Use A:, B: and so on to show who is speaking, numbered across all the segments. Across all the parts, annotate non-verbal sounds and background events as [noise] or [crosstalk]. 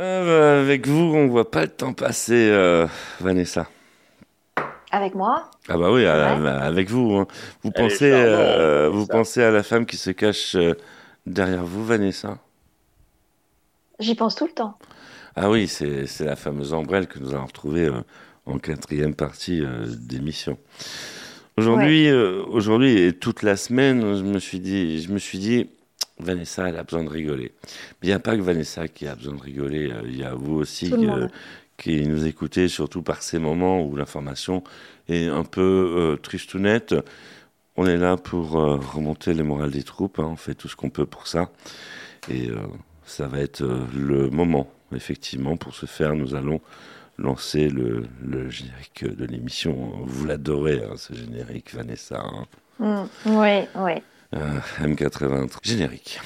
A: Euh, bah, avec vous, on voit pas le temps passer, euh, Vanessa.
B: Avec moi?
A: Ah bah oui, à-
B: Ouais.
A: à- avec vous. hein. Vous
C: Elle
A: pensez, euh, vous
C: Vanessa.
A: pensez à la femme qui se cache euh, derrière vous, Vanessa?
B: J'y pense tout le temps.
A: Ah oui, c'est c'est la fameuse ombrelle que nous allons retrouver euh, en quatrième partie euh, d'émission. Aujourd'hui, euh, aujourd'hui et toute la semaine, je me suis dit, je me suis dit, Vanessa, elle a besoin de rigoler. Mais il n'y a pas que Vanessa qui a besoin de rigoler. euh, Il y a vous aussi
B: le
A: euh, qui nous écoutez, surtout par ces moments où l'information est un peu euh, tristounette. On est là pour euh, remonter les morales des troupes. hein, on fait tout ce qu'on peut pour ça. Et euh, ça va être le moment, effectivement. Pour ce faire, nous allons lancer le, le générique de l'émission. Vous l'adorez, hein, ce générique, Vanessa. hein.
B: Mm. Oui, oui.
A: Euh, M80. Générique.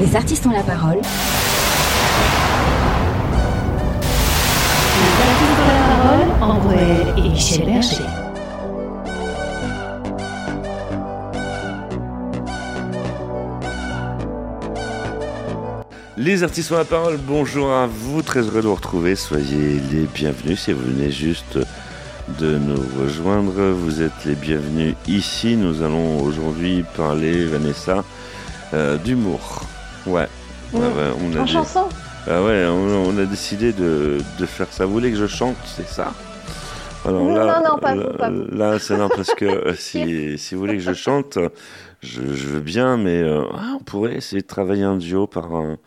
D: Les artistes ont la parole.
E: Les artistes ont la parole, André et Michel Berger.
A: Les artistes ont la parole, bonjour à vous, très heureux de vous retrouver, soyez les bienvenus si vous venez juste de nous rejoindre, vous êtes les bienvenus ici, nous allons aujourd'hui parler, Vanessa, euh, d'humour. Ouais,
B: Mm.
A: ouais, on a
B: En
A: dit-
B: chanson
A: Ah ouais, on, on a décidé de, de faire ça, vous voulez que je chante, c'est ça Alors
B: Non,
A: là,
B: non, pas
A: là,
B: vous, pas vous.
A: là, c'est non parce que euh, [laughs] si, si vous voulez que je chante, je, je veux bien, mais euh, ah, on pourrait essayer de travailler un duo par un-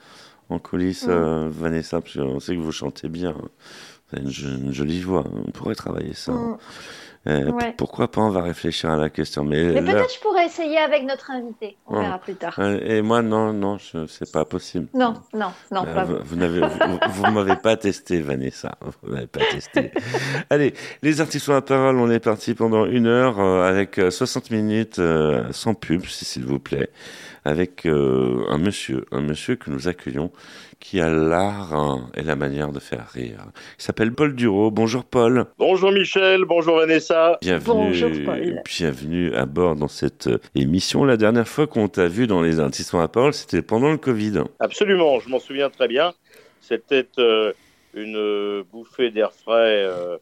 A: en coulisses,
B: Mm.
A: euh, Vanessa, parce qu'on sait que vous chantez bien. Jo- une jolie voix, on pourrait travailler ça.
B: Mm.
A: Euh,
B: Ouais.
A: Pourquoi pas, on va réfléchir à la question. Mais,
B: Mais
A: là-
B: peut-être je pourrais essayer avec notre invité. On
A: Ouais.
B: verra plus tard.
A: Et moi, non, non, je- c'est pas possible.
B: Non, non, non,
A: Euh,
B: pas
A: vous
B: vous.
A: n'avez, vous, vous m'avez pas testé, Vanessa. Vous m'avez pas testé. [laughs] Allez, les artistes ont la parole. On est parti pendant une heure euh, avec euh, 60 minutes euh, sans pub, si- s'il vous plaît, avec euh, un monsieur, un monsieur que nous accueillons, qui a l'art hein, et la manière de faire rire. Il s'appelle Paul Duro. Bonjour Paul.
C: Bonjour Michel, bonjour Vanessa.
A: Bienvenue,
B: Bonjour, Paul.
A: bienvenue à bord dans cette euh, émission. La dernière fois qu'on t'a vu dans les artistes la parole, c'était pendant le Covid.
C: Absolument, je m'en souviens très bien. C'était euh, une euh, bouffée d'air frais. euh,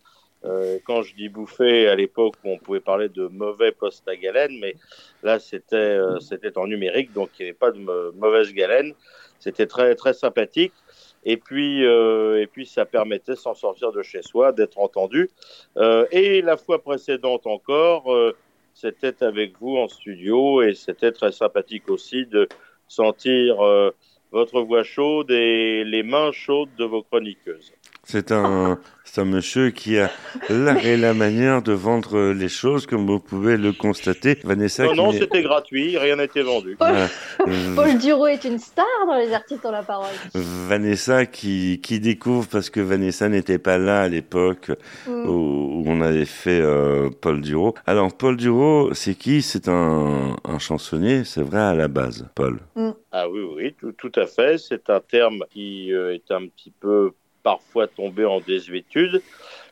C: euh, quand je dis bouffée, à l'époque, on pouvait parler de mauvais poste à galène, mais là, c'était euh, c'était en numérique, donc il n'y avait pas de mauvaise galène. C'était très très sympathique. Et puis, euh, et puis, ça permettait, sans sortir de chez soi, d'être entendu. Euh, et la fois précédente encore, euh, c'était avec vous en studio, et c'était très sympathique aussi de sentir euh, votre voix chaude et les mains chaudes de vos chroniqueuses.
A: C'est un, c'est un monsieur qui a l'art et la manière de vendre les choses, comme vous pouvez le constater. Vanessa,
C: Non,
A: qui
C: non, c'était gratuit, rien n'était vendu.
B: Paul Duro est une star dans les artistes ont la parole.
A: Vanessa qui, qui découvre parce que Vanessa n'était pas là à l'époque
B: Mm.
A: où, où on avait fait euh, Paul Duro. Alors Paul Duro, c'est qui? C'est un, un chansonnier, c'est vrai à la base, Paul.
C: Ah oui, oui, tout, tout à fait. C'est un terme qui euh, est un petit peu parfois tombé en désuétude,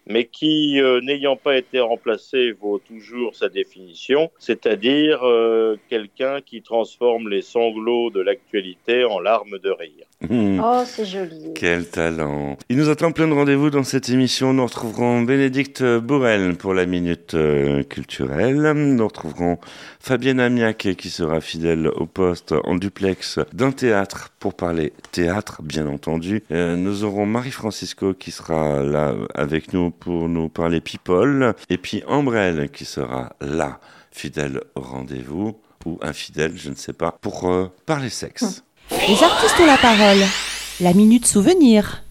C: mais qui, euh, n'ayant pas été remplacé, vaut toujours sa définition, c'est-à-dire euh, quelqu'un qui transforme les sanglots de l'actualité en larmes de rire.
A: Hmm.
B: Oh, c'est joli.
A: Quel talent Il nous attend plein de rendez-vous dans cette émission. Nous retrouverons Bénédicte Bourrel pour la Minute euh, Culturelle. Nous retrouverons Fabienne Amiac qui sera fidèle au poste en duplex d'un théâtre pour parler théâtre, bien entendu. Euh, nous aurons Marie-Francisco qui sera là avec nous pour nous parler people. Et puis Ambrelle qui sera là, fidèle au rendez-vous ou infidèle, je ne sais pas, pour euh, parler sexe.
D: Les artistes ont la parole. La minute souvenir.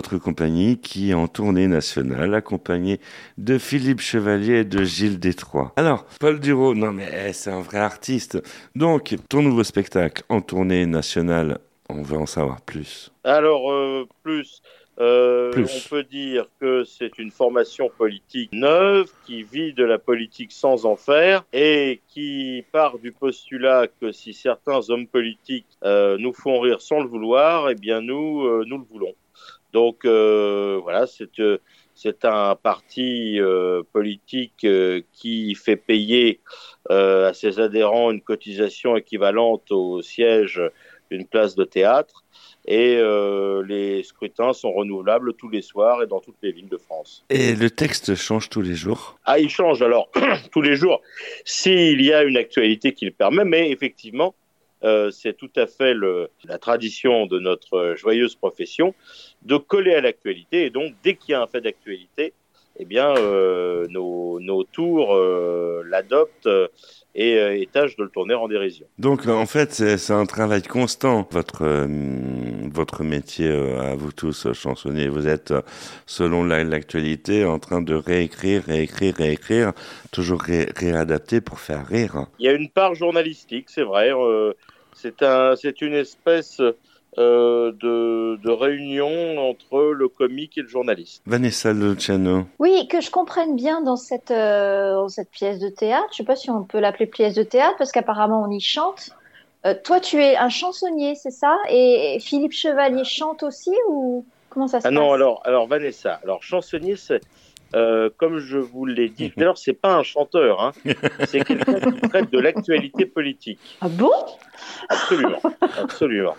A: Notre compagnie qui est en tournée nationale accompagné de Philippe Chevalier et de Gilles Détroit. Alors, Paul Duro, non mais eh, c'est un vrai artiste. Donc, ton nouveau spectacle en tournée nationale, on veut en savoir plus.
C: Alors, euh, plus, euh,
A: Plus.
C: on peut dire que c'est une formation politique neuve qui vit de la politique sans en faire et qui part du postulat que si certains hommes politiques euh, nous font rire sans le vouloir, eh bien nous, euh, nous le voulons. Donc euh, voilà, c'est euh, c'est un parti euh, politique qui fait payer à ses adhérents une cotisation équivalente au siège d'une place de théâtre et euh, les scrutins sont renouvelables tous les soirs et dans toutes les villes de France.
A: Et le texte change tous les jours?
C: Ah, il change alors [clears throat] tous les jours s'il y a une actualité qui le permet, mais effectivement, euh, c'est tout à fait le, la tradition de notre joyeuse profession de coller à l'actualité et donc dès qu'il y a un fait d'actualité, eh bien, euh, nos, nos tours euh, l'adoptent et, et tâchent de le tourner en dérision.
A: Donc en fait, c'est un travail constant. Votre votre métier à vous tous chansonniers, vous êtes selon la- l'actualité en train de réécrire, réécrire, réécrire, toujours ré- réadapter pour faire rire.
C: Il y a une part journalistique, c'est vrai. euh, c'est un, c'est une espèce euh, de, de réunion entre le comique et le journaliste.
A: Vanessa Luciano.
B: Oui, que je comprenne bien dans cette, euh, dans cette pièce de théâtre. Je sais pas si on peut l'appeler pièce de théâtre parce qu'apparemment on y chante. Euh, toi, tu es un chansonnier, c'est ça? Et Philippe Chevalier chante aussi ou comment ça se
C: Ah
B: passe?
C: non, alors, alors Vanessa, alors chansonnier, c'est euh, comme je vous l'ai dit [laughs] tout à l'heure, c'est pas un chanteur, hein. c'est quelqu'un qui [laughs] traite de l'actualité politique.
B: Ah bon?
C: Absolument, absolument.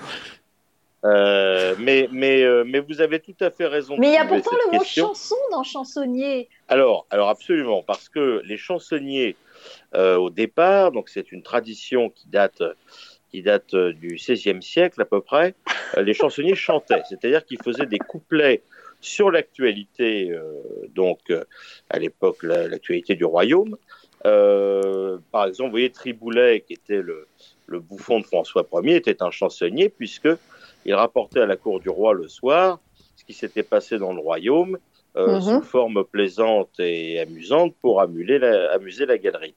C: Euh, mais, mais, euh, mais vous avez tout à fait raison.
B: Mais il y a pourtant le mot chanson dans chansonnier.
C: Alors, alors absolument, parce que les chansonniers, euh, au départ, donc c'est une tradition qui date, qui date du XVIe siècle à peu près, euh, les chansonniers chantaient, c'est-à-dire qu'ils faisaient des couplets sur l'actualité, euh, donc euh, à l'époque la- l'actualité du royaume. Euh, par exemple, vous voyez Triboulet, qui était le, le bouffon de François Ier, était un chansonnier puisque il rapportait à la cour du roi le soir ce qui s'était passé dans le royaume euh,
B: Mhm.
C: sous forme plaisante et amusante pour la, amuser la galerie.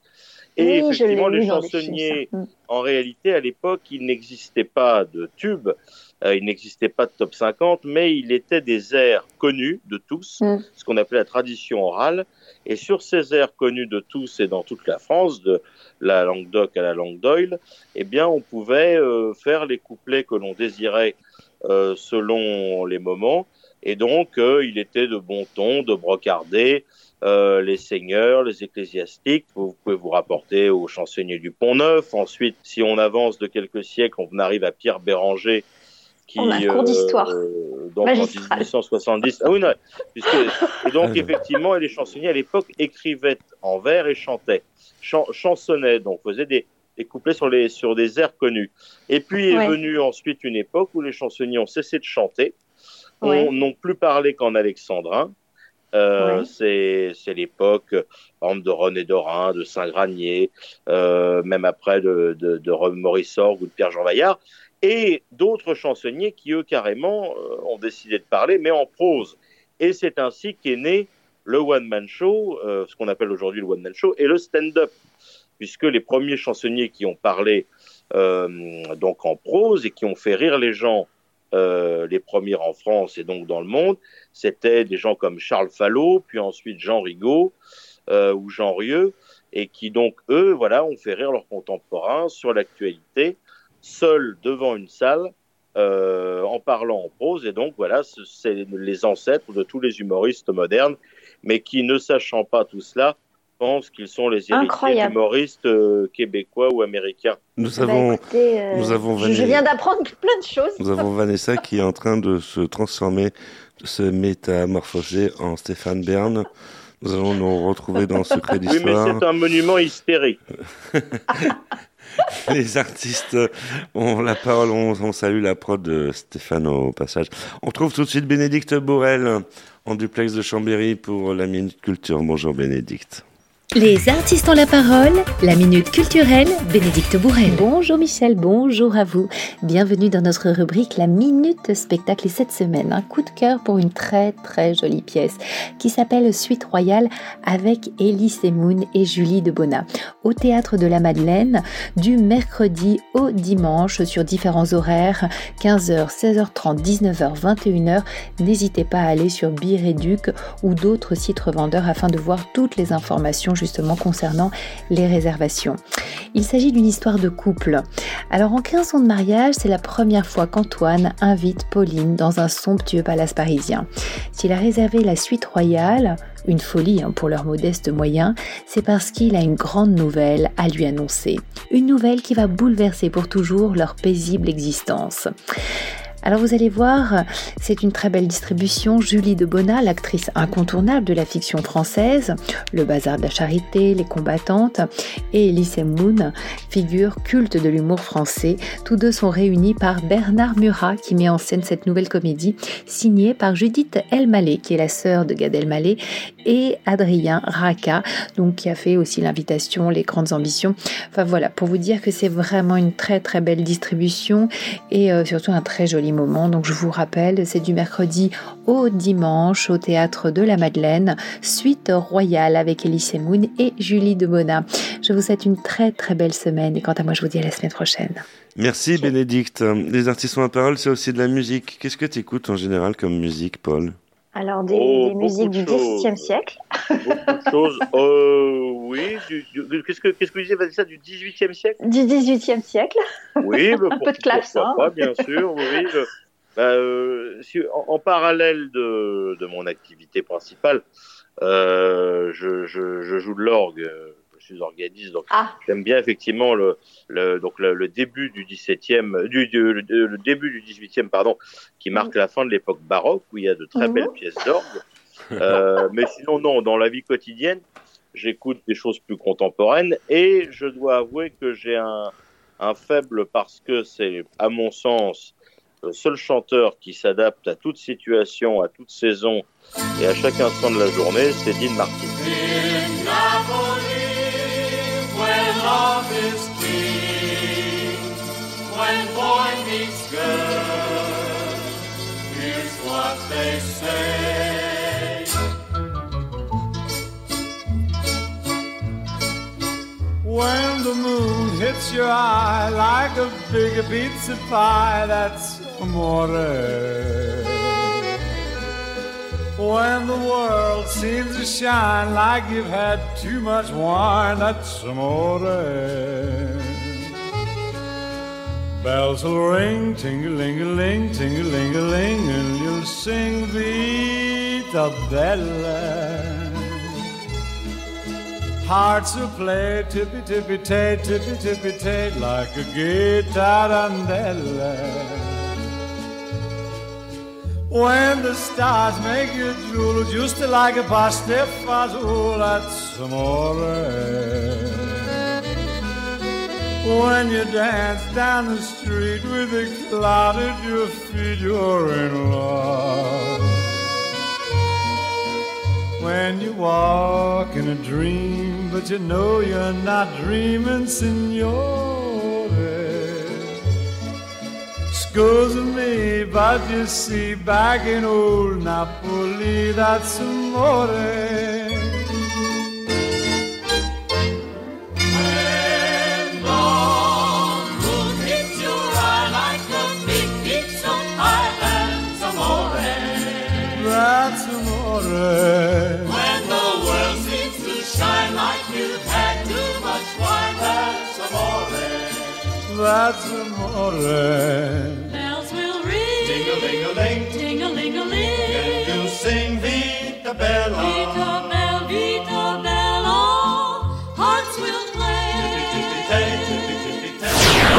C: Et
B: oui,
C: effectivement, les chansonniers.
B: Mm.
C: en réalité, à l'époque, il n'existait pas de tube, euh, il n'existait pas de top 50, mais il était des airs connus de tous,
B: Mm.
C: ce qu'on appelait la tradition orale. Et sur ces airs connus de tous et dans toute la France, de la Languedoc à la Langue d'Oil, eh bien, on pouvait euh, faire les couplets que l'on désirait euh, selon les moments. Et donc, il était de bon ton de brocarder euh, les seigneurs, les ecclésiastiques. Vous pouvez vous rapporter aux chansonniers du Pont-Neuf. Ensuite, si on avance de quelques siècles, on arrive à Pierre Béranger, qui
B: On a un cours d'histoire.
C: euh, donc
B: Magistral.
C: en 1870. Ah oui, non, puisque, et donc [laughs] effectivement, les chansonniers à l'époque écrivaient en vers et chantaient, Chan- chansonnaient, donc faisaient des, des couplets sur les sur des airs connus. Et puis est venue ensuite une époque où les chansonniers ont cessé de chanter,
B: Ouais.
C: on n'ont plus parlé qu'en alexandrin. Euh. C'est c'est l'époque, par exemple, de René Dorin, de Saint-Granier, euh, même après de, de, de Morissorg ou de Pierre-Jean Vaillard, et d'autres chansonniers qui, eux, carrément, euh, ont décidé de parler, mais en prose. Et c'est ainsi qu'est né le one-man show, ce qu'on appelle aujourd'hui le one-man show, et le stand-up, puisque les premiers chansonniers qui ont parlé donc en prose et qui ont fait rire les gens, euh, les premiers en France et donc dans le monde, c'était des gens comme Charles Fallot, puis ensuite Jean Rigaud euh, ou Jean Rieux, et qui donc, eux, voilà, ont fait rire leurs contemporains sur l'actualité, seuls devant une salle, euh, en parlant en prose, et donc voilà, ce- c'est les ancêtres de tous les humoristes modernes, mais qui, ne sachant pas tout cela, pensent qu'ils sont les héritiers
B: Incroyable.
C: d'humoristes euh, québécois ou américains.
A: Nous
B: Bah,
A: avons,
B: écoutez, euh,
A: nous avons
B: je, je viens d'apprendre [laughs] plein de choses.
A: nous avons Vanessa qui est en train de se transformer, de se métamorphoser en Stéphane Bern. Nous allons nous retrouver dans Secret
C: Oui, mais
A: d'Histoire.
C: c'est un monument hystérique. [laughs]
A: Les artistes ont la parole, on, on salue la prod de Stéphane au passage. On trouve tout de suite Bénédicte Borel en duplex de Chambéry pour la Minute Culture. Bonjour Bénédicte.
F: Les artistes ont la parole, la minute culturelle, Bénédicte Bourrel.
D: Bonjour Michel, bonjour à vous. Bienvenue dans notre rubrique La Minute Spectacle et cette semaine, un coup de cœur pour une très très jolie pièce qui s'appelle Suite Royale avec Elie Semoun et Julie de Bona au Théâtre de la Madeleine du mercredi au dimanche sur différents horaires 15h, 16h30, 19h, 21h. N'hésitez pas à aller sur Bireduc ou d'autres sites revendeurs afin de voir toutes les informations justement concernant les réservations. Il s'agit d'une histoire de couple. Alors en 15 ans de mariage, c'est la première fois qu'Antoine invite Pauline dans un somptueux palace parisien. S'il a réservé la suite royale, une folie hein, pour leurs modestes moyens, c'est parce qu'il a une grande nouvelle à lui annoncer. Une nouvelle qui va bouleverser pour toujours leur paisible existence. Alors vous allez voir, c'est une très belle distribution. Julie de Bona, l'actrice incontournable de la fiction française, Le Bazar de la Charité, Les Combattantes, et Elise Moon, figure culte de l'humour français. Tous deux sont réunis par Bernard Murat qui met en scène cette nouvelle comédie signée par Judith Elmaleh qui est la sœur de Gad Elmaleh et Adrien Raka donc qui a fait aussi l'invitation Les Grandes Ambitions. Enfin voilà, pour vous dire que c'est vraiment une très très belle distribution et euh, surtout un très joli moment. Donc je vous rappelle, c'est du mercredi au dimanche au théâtre de la Madeleine, suite royale avec Elie Semoun et Julie de Bona. Je vous souhaite une très très belle semaine et quant à moi je vous dis à la semaine prochaine.
A: Merci Bénédicte. Les artistes ont la parole, c'est aussi de la musique. Qu'est-ce que tu écoutes en général comme musique, Paul?
B: Alors, des,
C: Oh,
B: des musiques du
C: de choses.
B: XVIIe siècle.
C: Beaucoup de choses. [laughs] Euh, oui, du- du- qu'est-ce que qu'est-ce que vous disiez, Vanessa, du 18e siècle?
B: Du XVIIIe siècle.
C: Oui, [laughs] bah,
B: Un peu de clavecin.
C: pas, bien sûr. Oui, je- bah, euh, si- en, en parallèle de, de mon activité principale, euh, je, je, je joue de l'orgue. Je suis organiste, donc
B: Ah,
C: j'aime bien effectivement le, le donc le, le début du 17e, du, du- le, le début du 18e pardon, qui marque la fin de l'époque baroque où il y a de très
B: Mhm.
C: belles pièces d'orgue. Euh, [laughs] mais sinon non, dans la vie quotidienne, j'écoute des choses plus contemporaines et je dois avouer que j'ai un, un faible parce que c'est à mon sens le seul chanteur qui s'adapte à toute situation, à toute saison et à chaque instant de la journée, c'est Dean Martin.
G: When love is king, when boy meets girl, here's what they say. When the moon hits your eye like a big pizza pie, that's amore. When the world seems to shine like you've had too much wine, that's amore. Bells will ring, ting-a-ling-a-ling, ting-a-ling-a-ling, and you'll sing Vita Bella. Hearts will play tippy-tippy-tay, tippy-tippy-tay, like a gay tarantella. When the stars make you drool, just like a pasta fazool, that's amore. When you dance down the street with a cloud at your feet, you're in love. When you walk in a dream, but you know you're not dreaming, signore. Excuse me, but you see, back in old Napoli, that's amore. When the That's amore.
H: Bells will ring,
G: Ding-a-ling-a-ling,
H: ting-a-ling-a-ling.
G: and you'll sing Vita Bella.
H: Vita bella, vita bella, hearts will play.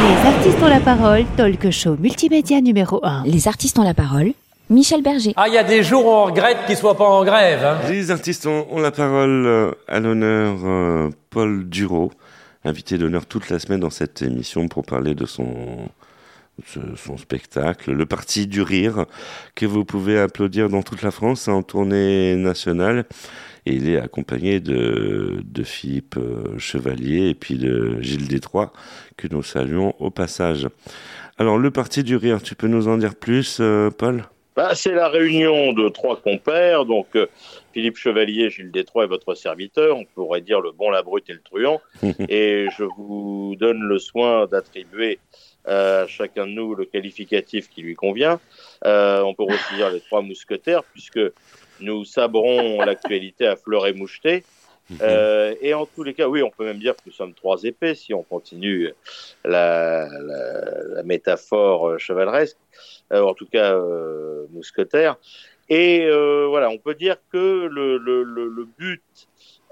D: Les artistes ont la parole, talk show multimédia numéro 1.
I: Les artistes ont la parole. Michel Berger.
J: Ah, il y a des jours où on regrette qu'ils soient pas en grève. Hein.
A: Les artistes ont, ont la parole euh, à l'honneur euh, Paul Duro, invité d'honneur toute la semaine dans cette émission pour parler de son spectacle, le Parti du Rire, que vous pouvez applaudir dans toute la France en tournée nationale. Et il est accompagné de, de Philippe euh, Chevalier et puis de Gilles Détroit, que nous saluons au passage. Alors, le Parti du Rire, tu peux nous en dire plus, euh, Paul?
C: Bah, C'est la réunion de trois compères, donc euh, Philippe Chevalier, Gilles Détroit et votre serviteur, on pourrait dire le bon, la brute et le truand. [laughs] et je vous donne le soin d'attribuer à chacun de nous le qualificatif qui lui convient. Euh, on peut aussi dire les trois mousquetaires, puisque nous sabrons l'actualité à fleur et moucheté. Euh, et en tous les cas, oui, on peut même dire que nous sommes trois épées si on continue la, métaphore chevaleresque, euh, en tout cas euh, mousquetaire. Et euh, voilà, on peut dire que le, but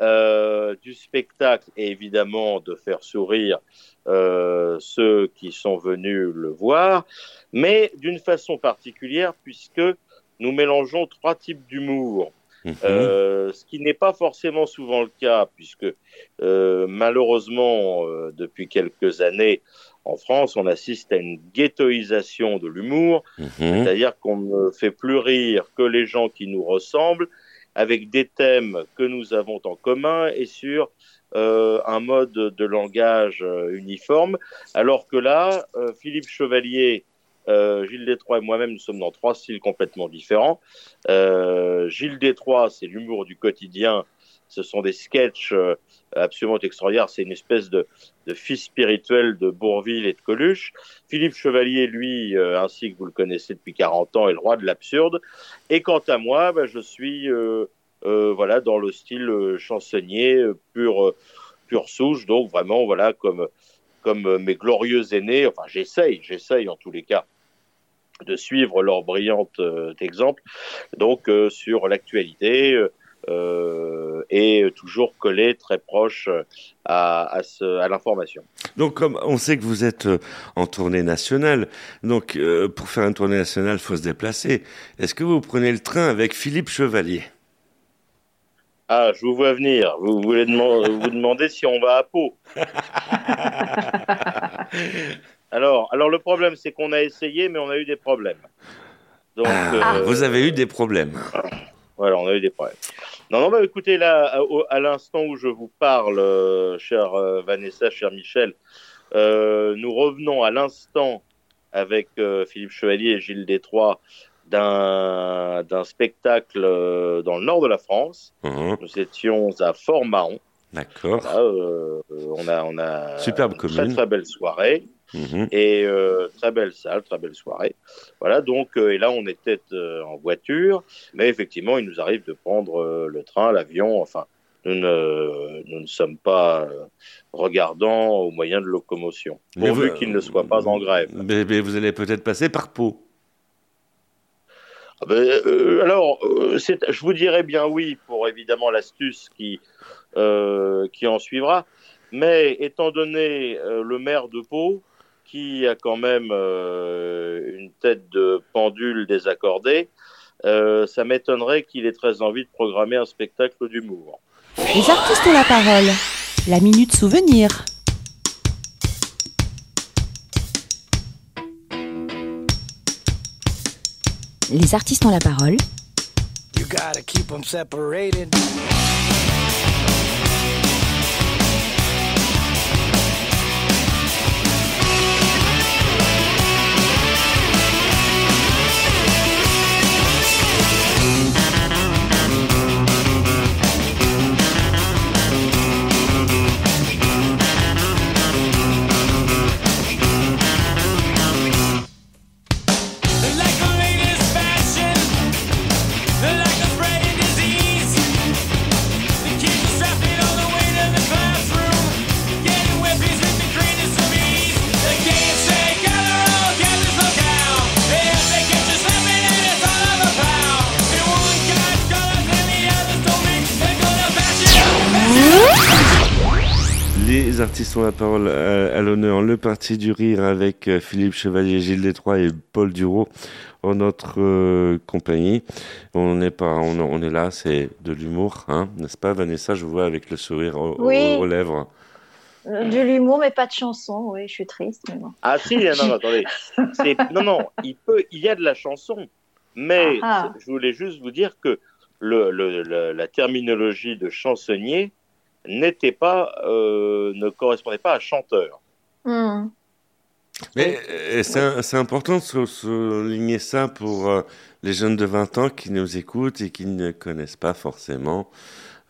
C: euh, du spectacle est évidemment de faire sourire euh, ceux qui sont venus le voir, mais d'une façon particulière puisque nous mélangeons trois types d'humour.
A: Mhm.
C: Euh, ce qui n'est pas forcément souvent le cas, puisque euh, malheureusement, euh, depuis quelques années, en France, on assiste à une ghettoisation de l'humour,
A: Mhm.
C: c'est-à-dire qu'on ne fait plus rire que les gens qui nous ressemblent, avec des thèmes que nous avons en commun et sur euh, un mode de langage euh, uniforme, alors que là, euh, Philippe Chevalier, euh, Gilles Détroit et moi-même, nous sommes dans trois styles complètement différents. Euh, Gilles Détroit, c'est l'humour du quotidien. Ce sont des sketchs euh, absolument extraordinaires. C'est une espèce de, fils spirituel de Bourville et de Coluche. Philippe Chevalier, lui, ainsi que vous le connaissez depuis 40 ans, est le roi de l'absurde. Et quant à moi, ben, je suis voilà dans le style chansonnier pur pure souche. Donc vraiment voilà comme comme mes glorieux aînés. Enfin, j'essaye, j'essaye en tous les cas de suivre leur brillante euh, exemple. Donc euh, sur l'actualité. euh, et toujours collé très proche à, à, l'information.
A: Donc, comme on sait que vous êtes euh, en tournée nationale, donc euh, pour faire une tournée nationale, il faut se déplacer. Est-ce que vous prenez le train avec Philippe Chevalier?
C: Ah, je vous vois venir. Vous voulez demand- vous demander si on va à Pau. [laughs] alors, alors le problème, c'est qu'on a essayé, mais on a eu des problèmes. Donc,
A: Ah,
C: euh,
A: Vous avez eu des problèmes.
C: Voilà, on a eu des problèmes. Non, non, bah écoutez, là, à, l'instant où je vous parle, euh, chère euh, Vanessa, cher Michel, nous revenons à l'instant avec Philippe Chevalier et Gilles Détroit d'un d'un spectacle dans le nord de la France.
A: Mhm,
C: Nous étions à Fort-Mahon.
A: D'accord.
C: Là, on a, on a
A: Superbe
C: une très
A: commune.
C: très belle soirée
A: Mhm.
C: et euh, très belle salle, très belle soirée. Voilà, donc, euh, et là, on était euh, en voiture, mais effectivement, il nous arrive de prendre le train, l'avion, enfin, nous ne, nous ne sommes pas regardants aux moyens de locomotion, pourvu qu'ils ne soient pas en grève.
A: Mais, mais vous allez peut-être passer par Pau.
C: Ah ben, alors, je vous dirais bien oui pour évidemment l'astuce qui, qui en suivra, mais étant donné le maire de Pau, qui a quand même euh, une tête de pendule désaccordée, euh, ça m'étonnerait qu'il ait très envie de programmer un spectacle d'humour.
K: Les artistes ont la parole. La minute souvenir.
I: Les artistes ont la parole.
L: You gotta keep them separated.
A: Artistes ont la parole à, à l'honneur. Le Parti du Rire avec euh, Philippe Chevalier, Gilles Détroit et Paul Duro en notre euh, compagnie. On n'est pas, on, on est là, c'est de l'humour, hein, n'est-ce pas, Vanessa? Je vous vois avec le sourire au- au-
B: Oui.
A: aux lèvres.
B: Euh, De l'humour, mais pas de chanson. Oui, je suis triste. Mais bon.
C: Ah si, non, non, attendez. [laughs] Non, non, il, peut, il y a de la chanson. Mais
B: Ah.
C: c'est- je voulais juste vous dire que le, le- le- la terminologie de chansonnier n'était pas, euh, ne correspondait pas à chanteur.
B: Hmm.
A: Mais euh, c'est important de sou- souligner ça pour euh, les jeunes de 20 ans qui nous écoutent et qui ne connaissent pas forcément.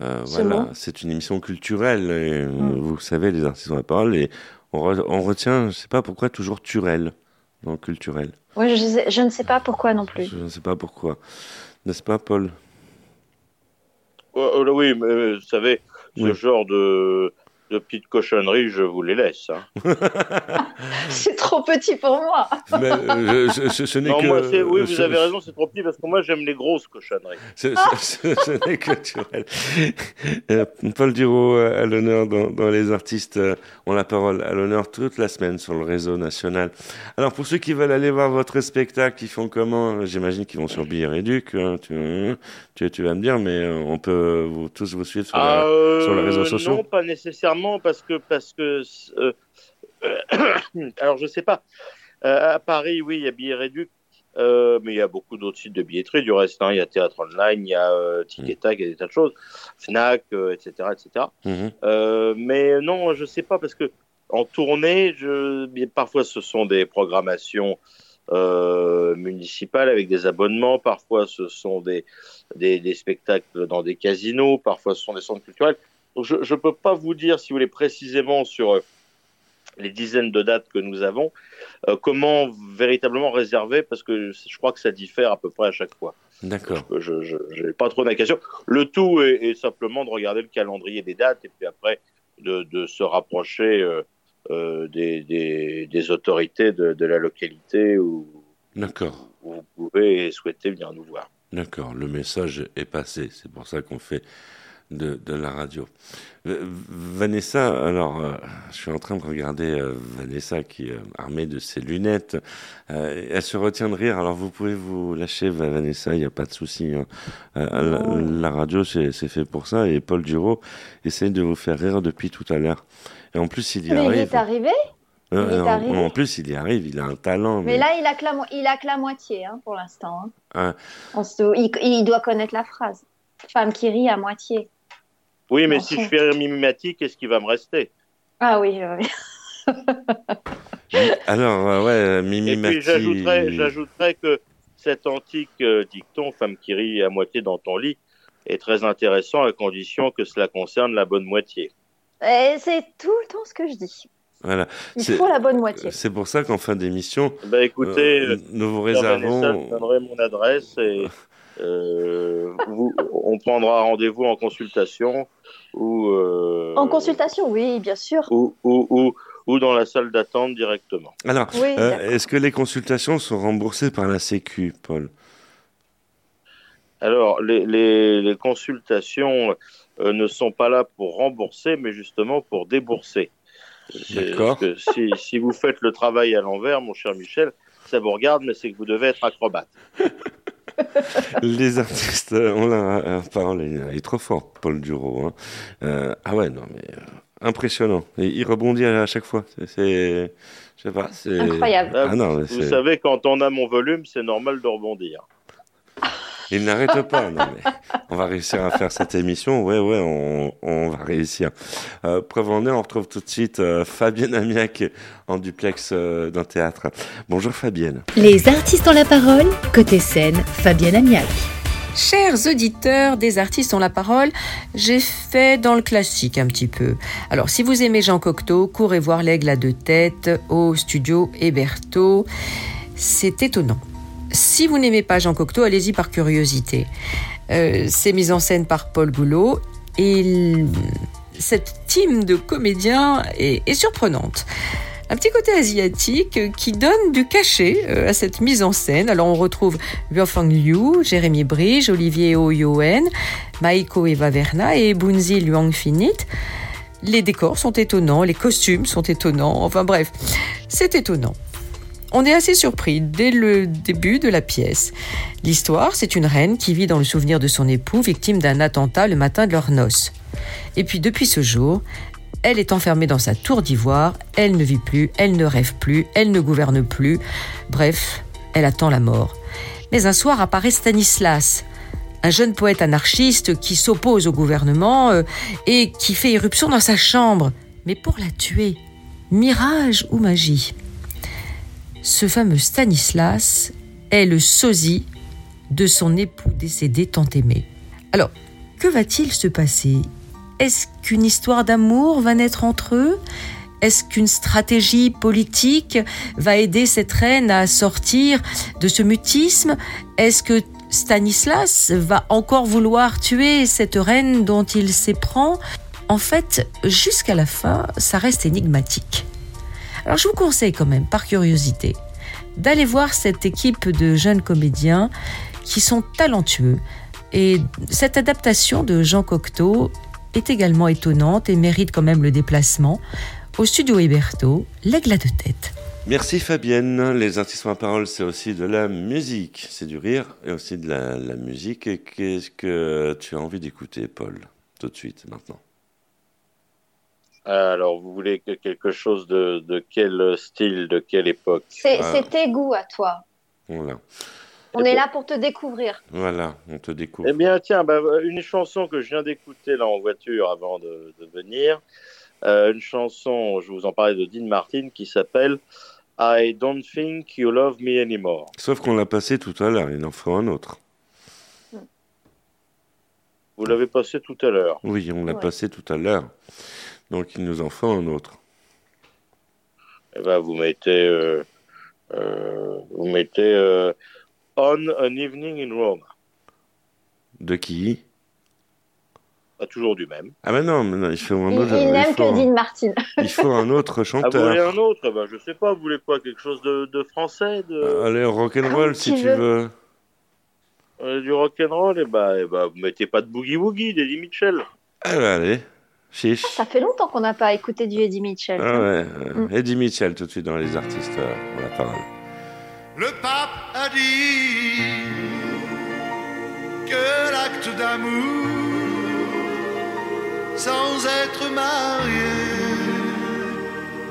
A: Euh, voilà, c'est une émission culturelle. Et, euh,
B: Mm.
A: Vous savez, les artistes ont la parole et on, re- on retient, je sais pas pourquoi, toujours Turel dans le culturel.
B: Ouais, je, je ne sais pas pourquoi non plus.
A: Je ne sais pas pourquoi. N'est-ce pas, Paul?
C: Oh, oh, oui, mais vous savez, ce genre de, de petites cochonneries, je vous les laisse. hein. [laughs] [laughs]
B: C'est trop petit pour moi.
A: Mais, euh, je- ce n'est
C: Non,
A: que-
C: moi, c'est- oui, vous
A: je-
C: avez raison, c'est trop petit parce que moi, j'aime les grosses cochonneries. [laughs]
A: Ce, ce- ce- ce n'est que Turel. Euh, Paul Duro euh, à l'honneur dans, dans Les artistes euh, ont la parole à l'honneur toute la semaine sur le réseau national. Alors pour ceux qui veulent aller voir votre spectacle, ils font comment J'imagine qu'ils vont sur Billet Réduc. hein, tu, tu, tu vas me dire, mais euh, on peut vous, tous vous suivre sur, la-
C: Ah, euh,
A: sur les réseaux sociaux
C: Non, pas nécessairement, parce que. Parce que euh, [coughs] alors, je sais pas. Euh, à Paris, oui, il y a Billets Réduc, euh, mais il y a beaucoup d'autres sites de billetterie. Du reste, hein, il y a Théâtre Online, il y a euh, Tic Tac, il y a des tas de choses. Fnac, euh, etc., etc.
A: Mhm.
C: Euh, mais non, je sais pas, parce que en tournée, je... parfois ce sont des programmations municipales avec des abonnements, parfois ce sont des, des, des spectacles dans des casinos, parfois ce sont des centres culturels. Donc je ne peux pas vous dire, si vous voulez, précisément sur euh, les dizaines de dates que nous avons, euh, comment véritablement réserver, parce que je crois que ça diffère à peu près à chaque fois.
A: D'accord.
C: Je n'ai pas trop d'indications. Le tout est, est simplement de regarder le calendrier des dates et puis après de, de se rapprocher euh, euh, des, des, des autorités de, de la localité où,
A: D'accord.
C: où vous pouvez et souhaitez venir nous voir.
A: D'accord, le message est passé. C'est pour ça qu'on fait de, de la radio. Euh, Vanessa, alors, euh, je suis en train de regarder euh, Vanessa qui est armée de ses lunettes. Euh, elle se retient de rire. Alors, vous pouvez vous lâcher, Va- Vanessa, il n'y a pas de souci. hein. Euh, la, la radio, c'est fait pour ça. Et Paul Duro essaye de vous faire rire depuis tout à l'heure. Et en plus, il y
B: Mais il
A: arrive.
B: est arrivé?
A: Euh,
B: il est
A: en-
B: arrivé?
A: en, plus, il y arrive. Il a un talent.
B: Mais là, il a que la, mo- il a que la moitié hein, pour l'instant. hein.
A: Ah,
B: il, il doit connaître la phrase. Femme qui rit à moitié.
C: Oui, mais si je fais rire mimétique, qu'est-ce qui va me rester?
B: Ah oui, oui. [laughs]
A: alors, euh, ouais, Mimi
C: Et puis j'ajouterais, que cet antique euh, dicton "femme qui rit à moitié dans ton lit" est très intéressant à condition que cela concerne la bonne moitié.
B: Et c'est tout le temps ce que je dis.
A: Voilà.
B: Il faut la bonne moitié.
A: C'est pour ça qu'en fin d'émission,
C: Bah écoutez,
A: euh, nous vous
C: Vanessa, je
A: réservons.
C: vous donnerai mon adresse et [laughs] euh, vous, on prendra rendez-vous en consultation ou, euh,
B: En consultation, oui, bien sûr.
C: ou, ou, ou, ou dans la salle d'attente directement.
A: Alors,
B: Oui,
A: euh, est-ce que les consultations sont remboursées par la Sécu, Paul?
C: Alors, les, les, les consultations euh, ne sont pas là pour rembourser, mais justement pour débourser.
A: D'accord.
C: Si, si vous faites le travail à l'envers, mon cher Michel, ça vous regarde, mais c'est que vous devez être acrobate. [laughs] [laughs]
A: Les artistes euh, ont la euh, parole. Il est trop fort, Paul Duro. hein. Euh, ah ouais, non, mais euh, impressionnant. Et il rebondit à chaque fois. C'est-. Je sais pas. c'est-
B: Incroyable.
A: Ah non, mais
C: vous savez, quand on a mon volume, c'est normal de rebondir.
A: Il n'arrête pas. Non, mais on va réussir à faire cette émission. Ouais, ouais, on, on va réussir. Euh, preuve en est, on retrouve tout de suite euh, Fabienne Amiac en duplex euh, d'un théâtre. Bonjour Fabienne.
E: Les artistes ont la parole, côté scène, Fabienne Amiac.
M: Chers auditeurs des artistes ont la parole, j'ai fait dans le classique un petit peu. Alors si vous aimez Jean Cocteau, courez voir l'aigle à deux têtes au studio Héberto. C'est étonnant. Si vous n'aimez pas Jean Cocteau, allez-y par curiosité. Euh, c'est mis en scène par Paul Goulot et cette team de comédiens est, surprenante. Un petit côté asiatique qui donne du cachet euh, à cette mise en scène. Alors on retrouve Biofang Liu, Jérémy Bridge, Olivier Oyoen, Maiko Eva Verna et Bunzi Luang Finit. Les décors sont étonnants, les costumes sont étonnants, enfin bref, c'est étonnant. On est assez surpris dès le début de la pièce. L'histoire, c'est une reine qui vit dans le souvenir de son époux, victime d'un attentat le matin de leurs noces. Et puis depuis ce jour, Elle est enfermée dans sa tour d'ivoire, elle ne vit plus, elle ne rêve plus, elle ne gouverne plus. Bref, elle attend la mort. Mais un soir apparaît Stanislas, un jeune poète anarchiste qui s'oppose au gouvernement euh, et qui fait irruption dans sa chambre. Mais pour la tuer, mirage ou magie? Ce fameux Stanislas est le sosie de son époux décédé tant aimé. Alors, que va-t-il se passer? Est-ce qu'une histoire d'amour va naître entre eux? Est-ce qu'une stratégie politique va aider cette reine à sortir de ce mutisme? Est-ce que Stanislas va encore vouloir tuer cette reine dont il s'éprend? En fait, jusqu'à la fin, ça reste énigmatique. Alors je vous conseille quand même, par curiosité, d'aller voir cette équipe de jeunes comédiens qui sont talentueux. Et cette adaptation de Jean Cocteau est également étonnante et mérite quand même le déplacement au studio Héberto, l'aigle à deux têtes.
A: Merci Fabienne. Les artistes en parole, c'est aussi de la musique. C'est du rire et aussi de la, la musique. Et qu'est-ce que tu as envie d'écouter, Paul, tout de suite, maintenant?
C: Alors, vous voulez que quelque chose de, de quel style, de quelle époque?
B: C'est
A: Ah.
B: c'est tes goûts à toi.
A: Voilà.
B: On est là pour te découvrir.
A: Voilà, on te découvre.
C: Eh bien, tiens, bah, une chanson que je viens d'écouter là en voiture avant de, de venir. Euh, une chanson, je vous en parlais de Dean Martin, qui s'appelle I Don't Think You Love Me Anymore.
A: Sauf qu'on l'a passé tout à l'heure, il en faut un autre.
C: Vous l'avez passé tout à l'heure.
A: Oui, on l'a
B: Ouais.
A: passé tout à l'heure. Donc il nous en faut un autre.
C: Eh ben, vous mettez, euh, euh, vous mettez euh, On an Evening in Rome.
A: De qui?
C: Pas toujours du même.
A: Ah ben non, mais non, il faut un
B: Il,
A: autre.
B: il n'aime
A: faut,
B: que Dean Martin. [laughs]
A: il faut un autre
C: Ah, vous voulez
A: chanteur.
C: un autre? Ben, Je sais pas, vous voulez quoi Quelque chose de, de français de,
A: Allez, rock'n'roll
B: Comme
A: si
B: tu
A: tu
B: veux.
A: veux.
C: Du rock'n'roll Eh ben, eh ben, vous mettez pas de Boogie Woogie, d'Eddie Mitchell.
A: Ah ben, allez, chiche.
B: Ça fait longtemps qu'on n'a pas écouté du Eddie Mitchell.
A: Ah ouais,
B: Mm.
A: Eddie Mitchell tout de suite dans les artistes, euh, on la parole.
N: Le pape a dit que l'acte d'amour sans être marié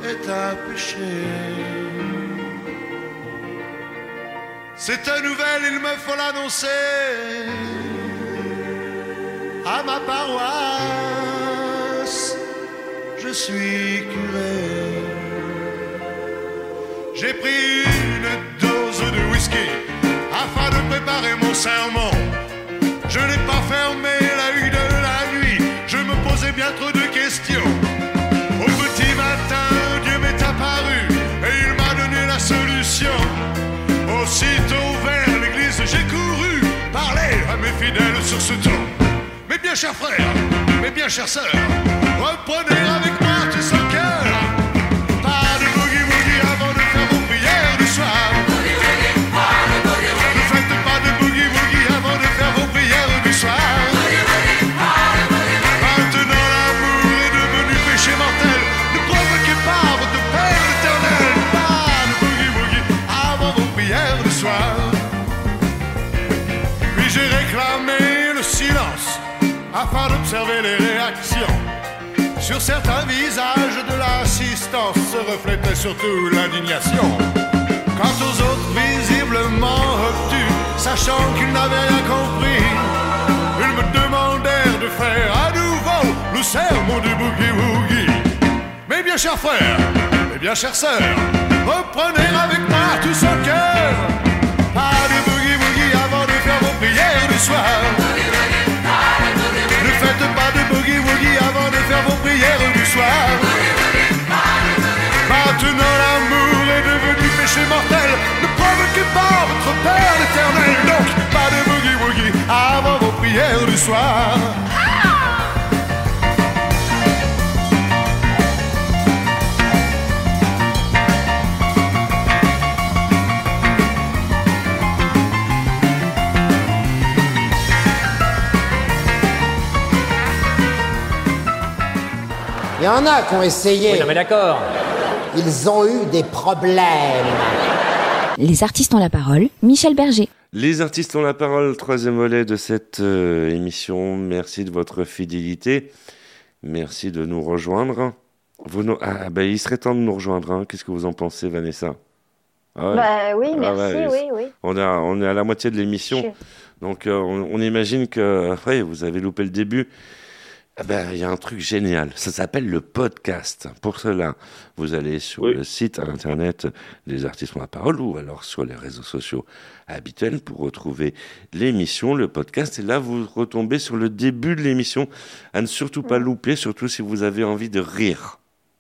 N: est un péché. Cette nouvelle, il me faut l'annoncer à ma paroisse. Je suis curé. J'ai pris une dose de whisky afin de préparer mon sermon. Je n'ai pas fermé l'œil de la nuit, je me posais bien trop de questions. Au petit matin, Dieu m'est apparu et il m'a donné la solution. Aussitôt vers l'église, j'ai couru parler à mes fidèles sur ce ton. Mes bien chers frères, mes bien chères sœurs, reprenez avec moi tout son afin d'observer les réactions. Sur certains visages de l'assistance se reflétait surtout l'indignation. Quant aux autres visiblement obtus, sachant qu'ils n'avaient rien compris, ils me demandèrent de faire à nouveau le sermon du boogie woogie. Mes bien chers frères, mes bien chères sœurs, reprenez avec moi tout son cœur. Pas de boogie woogie avant de faire vos prières du soir. Boogie woogie avant de faire vos prières du soir. Maintenant l'amour est devenu péché mortel. Ne provoquez pas votre Père l'éternel. Donc pas de boogie woogie avant vos prières du soir.
O: Il y en a qui ont essayé.
J: Oui, non, mais d'accord.
O: Ils ont eu des problèmes.
I: Les artistes ont la parole. Michel Berger.
A: Les artistes ont la parole, troisième volet de cette euh, émission. Merci de votre fidélité. Merci de nous rejoindre. Vous nous- ah, ben, il serait temps de nous rejoindre. hein. Qu'est-ce que vous en pensez, Vanessa? Ah ouais.
B: Bah oui,
A: Ah
B: merci,
A: ouais,
B: oui, oui.
A: On, a, on est à la moitié de l'émission.
B: Je-
A: Donc, euh, on, on imagine que [laughs] ouais, vous avez loupé le début. Eh ben, il y a un truc génial. Ça s'appelle le podcast. Pour cela, vous allez sur le site internet des artistes ont la parole ou alors sur les réseaux sociaux habituels pour retrouver l'émission, le podcast. Et là, vous retombez sur le début de l'émission à ne surtout pas louper, surtout si vous avez envie de rire.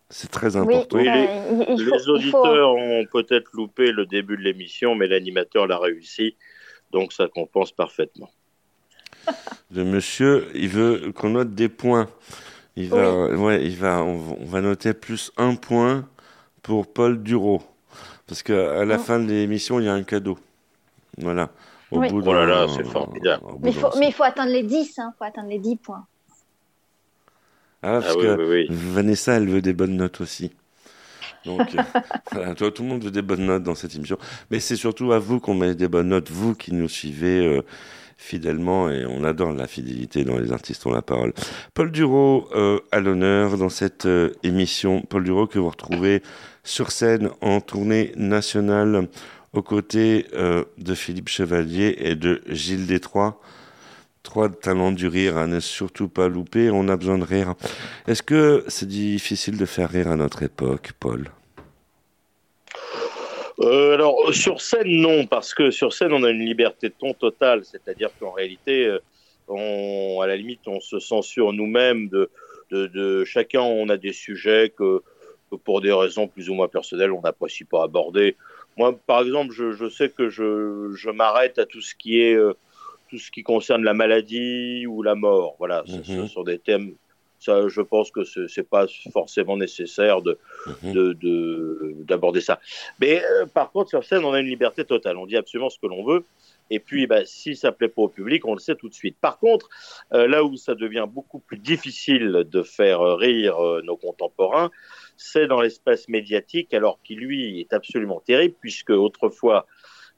A: C'est très important.
C: Oui, les,
B: faut-
C: auditeurs ont peut-être loupé le début de l'émission, mais l'animateur l'a réussi, donc ça compense parfaitement.
A: Le monsieur, il veut qu'on note des points. Il va, ouais, il va, on, va- on va noter plus un point pour Paul Duro. Parce qu'à la
B: Oh.
A: fin de l'émission, il y a un cadeau. Voilà. Au
B: Oui.
A: bout
C: Oh là là, c'est formidable.
B: Mais il faut, atteindre les 10, hein, faut atteindre les 10 points.
A: Ah, parce
C: Ah oui,
A: que
C: oui, oui.
A: Vanessa, elle veut des bonnes notes aussi. Donc, euh, [laughs] voilà, toi, tout le monde veut des bonnes notes dans cette émission. Mais c'est surtout à vous qu'on met des bonnes notes, vous qui nous suivez euh, fidèlement, et on adore la fidélité dans Les Artistes ont la parole. Paul Duro euh, à l'honneur dans cette euh, émission. Paul Duro que vous retrouvez sur scène en tournée nationale aux côtés euh, de Philippe Chevalier et de Gilles Détroit. Trois talents du rire à ne surtout pas louper. On a besoin de rire. Est-ce que c'est difficile de faire rire à notre époque, Paul?
C: Euh, alors, sur scène, non, parce que sur scène, on a une liberté de ton totale, c'est-à-dire qu'en réalité, euh, on, à la limite, on se censure nous-mêmes de, de, de chacun, on a des sujets que, que pour des raisons plus ou moins personnelles, on n'apprécie pas aborder. Moi, par exemple, je, je sais que je, je m'arrête à tout ce qui est euh, tout ce qui concerne la maladie ou la mort. Voilà, ce- ce
A: Mhm.
C: sont des thèmes. Ça, je pense que ce c'est pas forcément nécessaire de
A: Mhm.
C: de- de- d'aborder ça. Mais euh, par contre, sur scène, on a une liberté totale. On dit absolument ce que l'on veut. Et puis, bah, si ça plaît pas au public, on le sait tout de suite. Par contre, euh, là où ça devient beaucoup plus difficile de faire rire euh, nos contemporains, c'est dans l'espace médiatique, alors qui lui est absolument terrible, puisque autrefois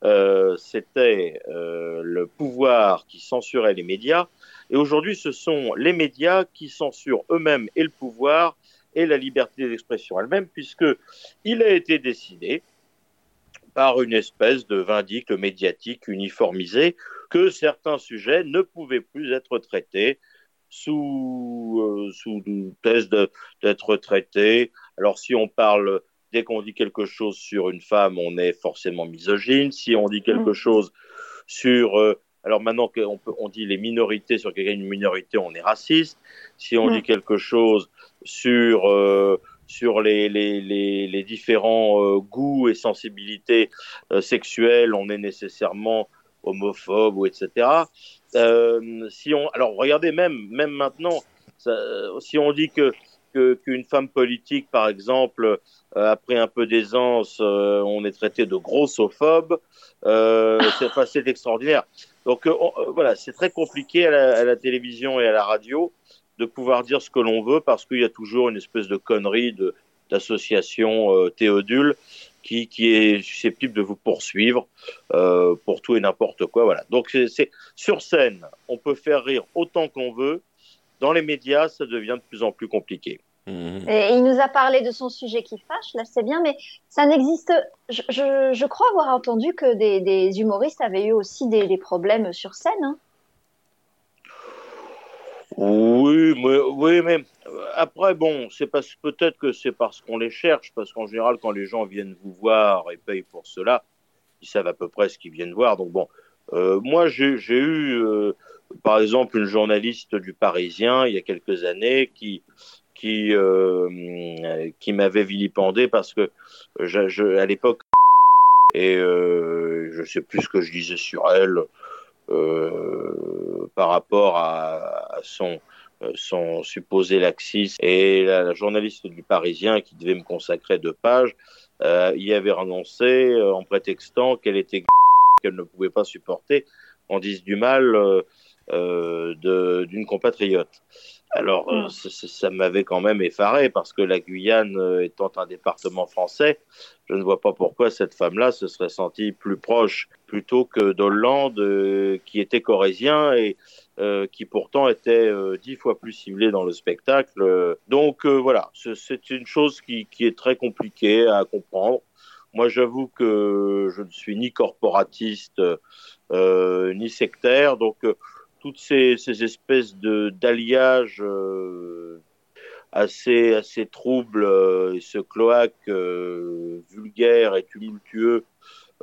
C: euh, c'était euh, le pouvoir qui censurait les médias, et aujourd'hui ce sont les médias qui censurent eux-mêmes et le pouvoir et la liberté d'expression elle-même, puisque il a été décidé par une espèce de vindicte médiatique uniformisé que certains sujets ne pouvaient plus être traités sous, euh, sous thèse d'être traités. Alors si on parle, dès qu'on dit quelque chose sur une femme, on est forcément misogyne. Si on dit quelque chose sur... euh, alors maintenant qu'on on dit les minorités sur quelqu'un une minorité, on est raciste. Si on
B: Mm.
C: dit quelque chose sur euh, sur les, les, les, les différents euh, goûts et sensibilités euh, sexuelles, on est nécessairement homophobe ou etc. Euh, si on, alors regardez même même maintenant, ça, si on dit que qu'une femme politique, par exemple, euh, après un peu d'aisance, euh, on est traité de grossophobe, euh, [coughs] c'est extraordinaire. Donc on- voilà, c'est très compliqué à la, télévision et à la radio de pouvoir dire ce que l'on veut parce qu'il y a toujours une espèce de connerie d'association Théodule qui, est susceptible de vous poursuivre pour tout et n'importe quoi. Voilà. Donc c'est- sur scène, on peut faire rire autant qu'on veut. Dans les médias, ça devient de plus en plus compliqué.
A: Mhm.
B: Et il nous a parlé de son sujet qui fâche, là c'est bien, mais ça n'existe. Je, je, je crois avoir entendu que des, des humoristes avaient eu aussi des, des problèmes sur scène. hein.
C: Oui, mais, oui, mais après, bon, c'est parce peut-être que c'est parce qu'on les cherche, parce qu'en général, quand les gens viennent vous voir et payent pour cela, ils savent à peu près ce qu'ils viennent voir. Donc bon, euh, moi, j'ai j'ai eu, euh, par exemple, une journaliste du Parisien il y a quelques années qui qui euh, qui m'avait vilipendé parce que je, je- à l'époque et euh, je sais plus ce que je disais sur elle euh, par rapport à, son son supposé laxisme et la, journaliste du Parisien qui devait me consacrer deux pages euh, y avait renoncé euh, en prétextant qu'elle était qu'elle ne pouvait pas supporter qu'on dise du mal euh, d'une compatriote. Alors, euh, ça, ça m'avait quand même effaré parce que la Guyane euh, étant un département français, je ne vois pas pourquoi cette femme-là se serait sentie plus proche plutôt que d'Hollande, euh, qui était corésien et euh, qui pourtant était euh, dix fois plus ciblé dans le spectacle. Donc euh, voilà, c'est- une chose qui, qui est très compliquée à comprendre. Moi, j'avoue que je ne suis ni corporatiste euh, ni sectaire, donc euh, toutes ces, ces espèces de d'alliages euh, assez assez troubles, euh, et ce cloaque euh, vulgaire et tumultueux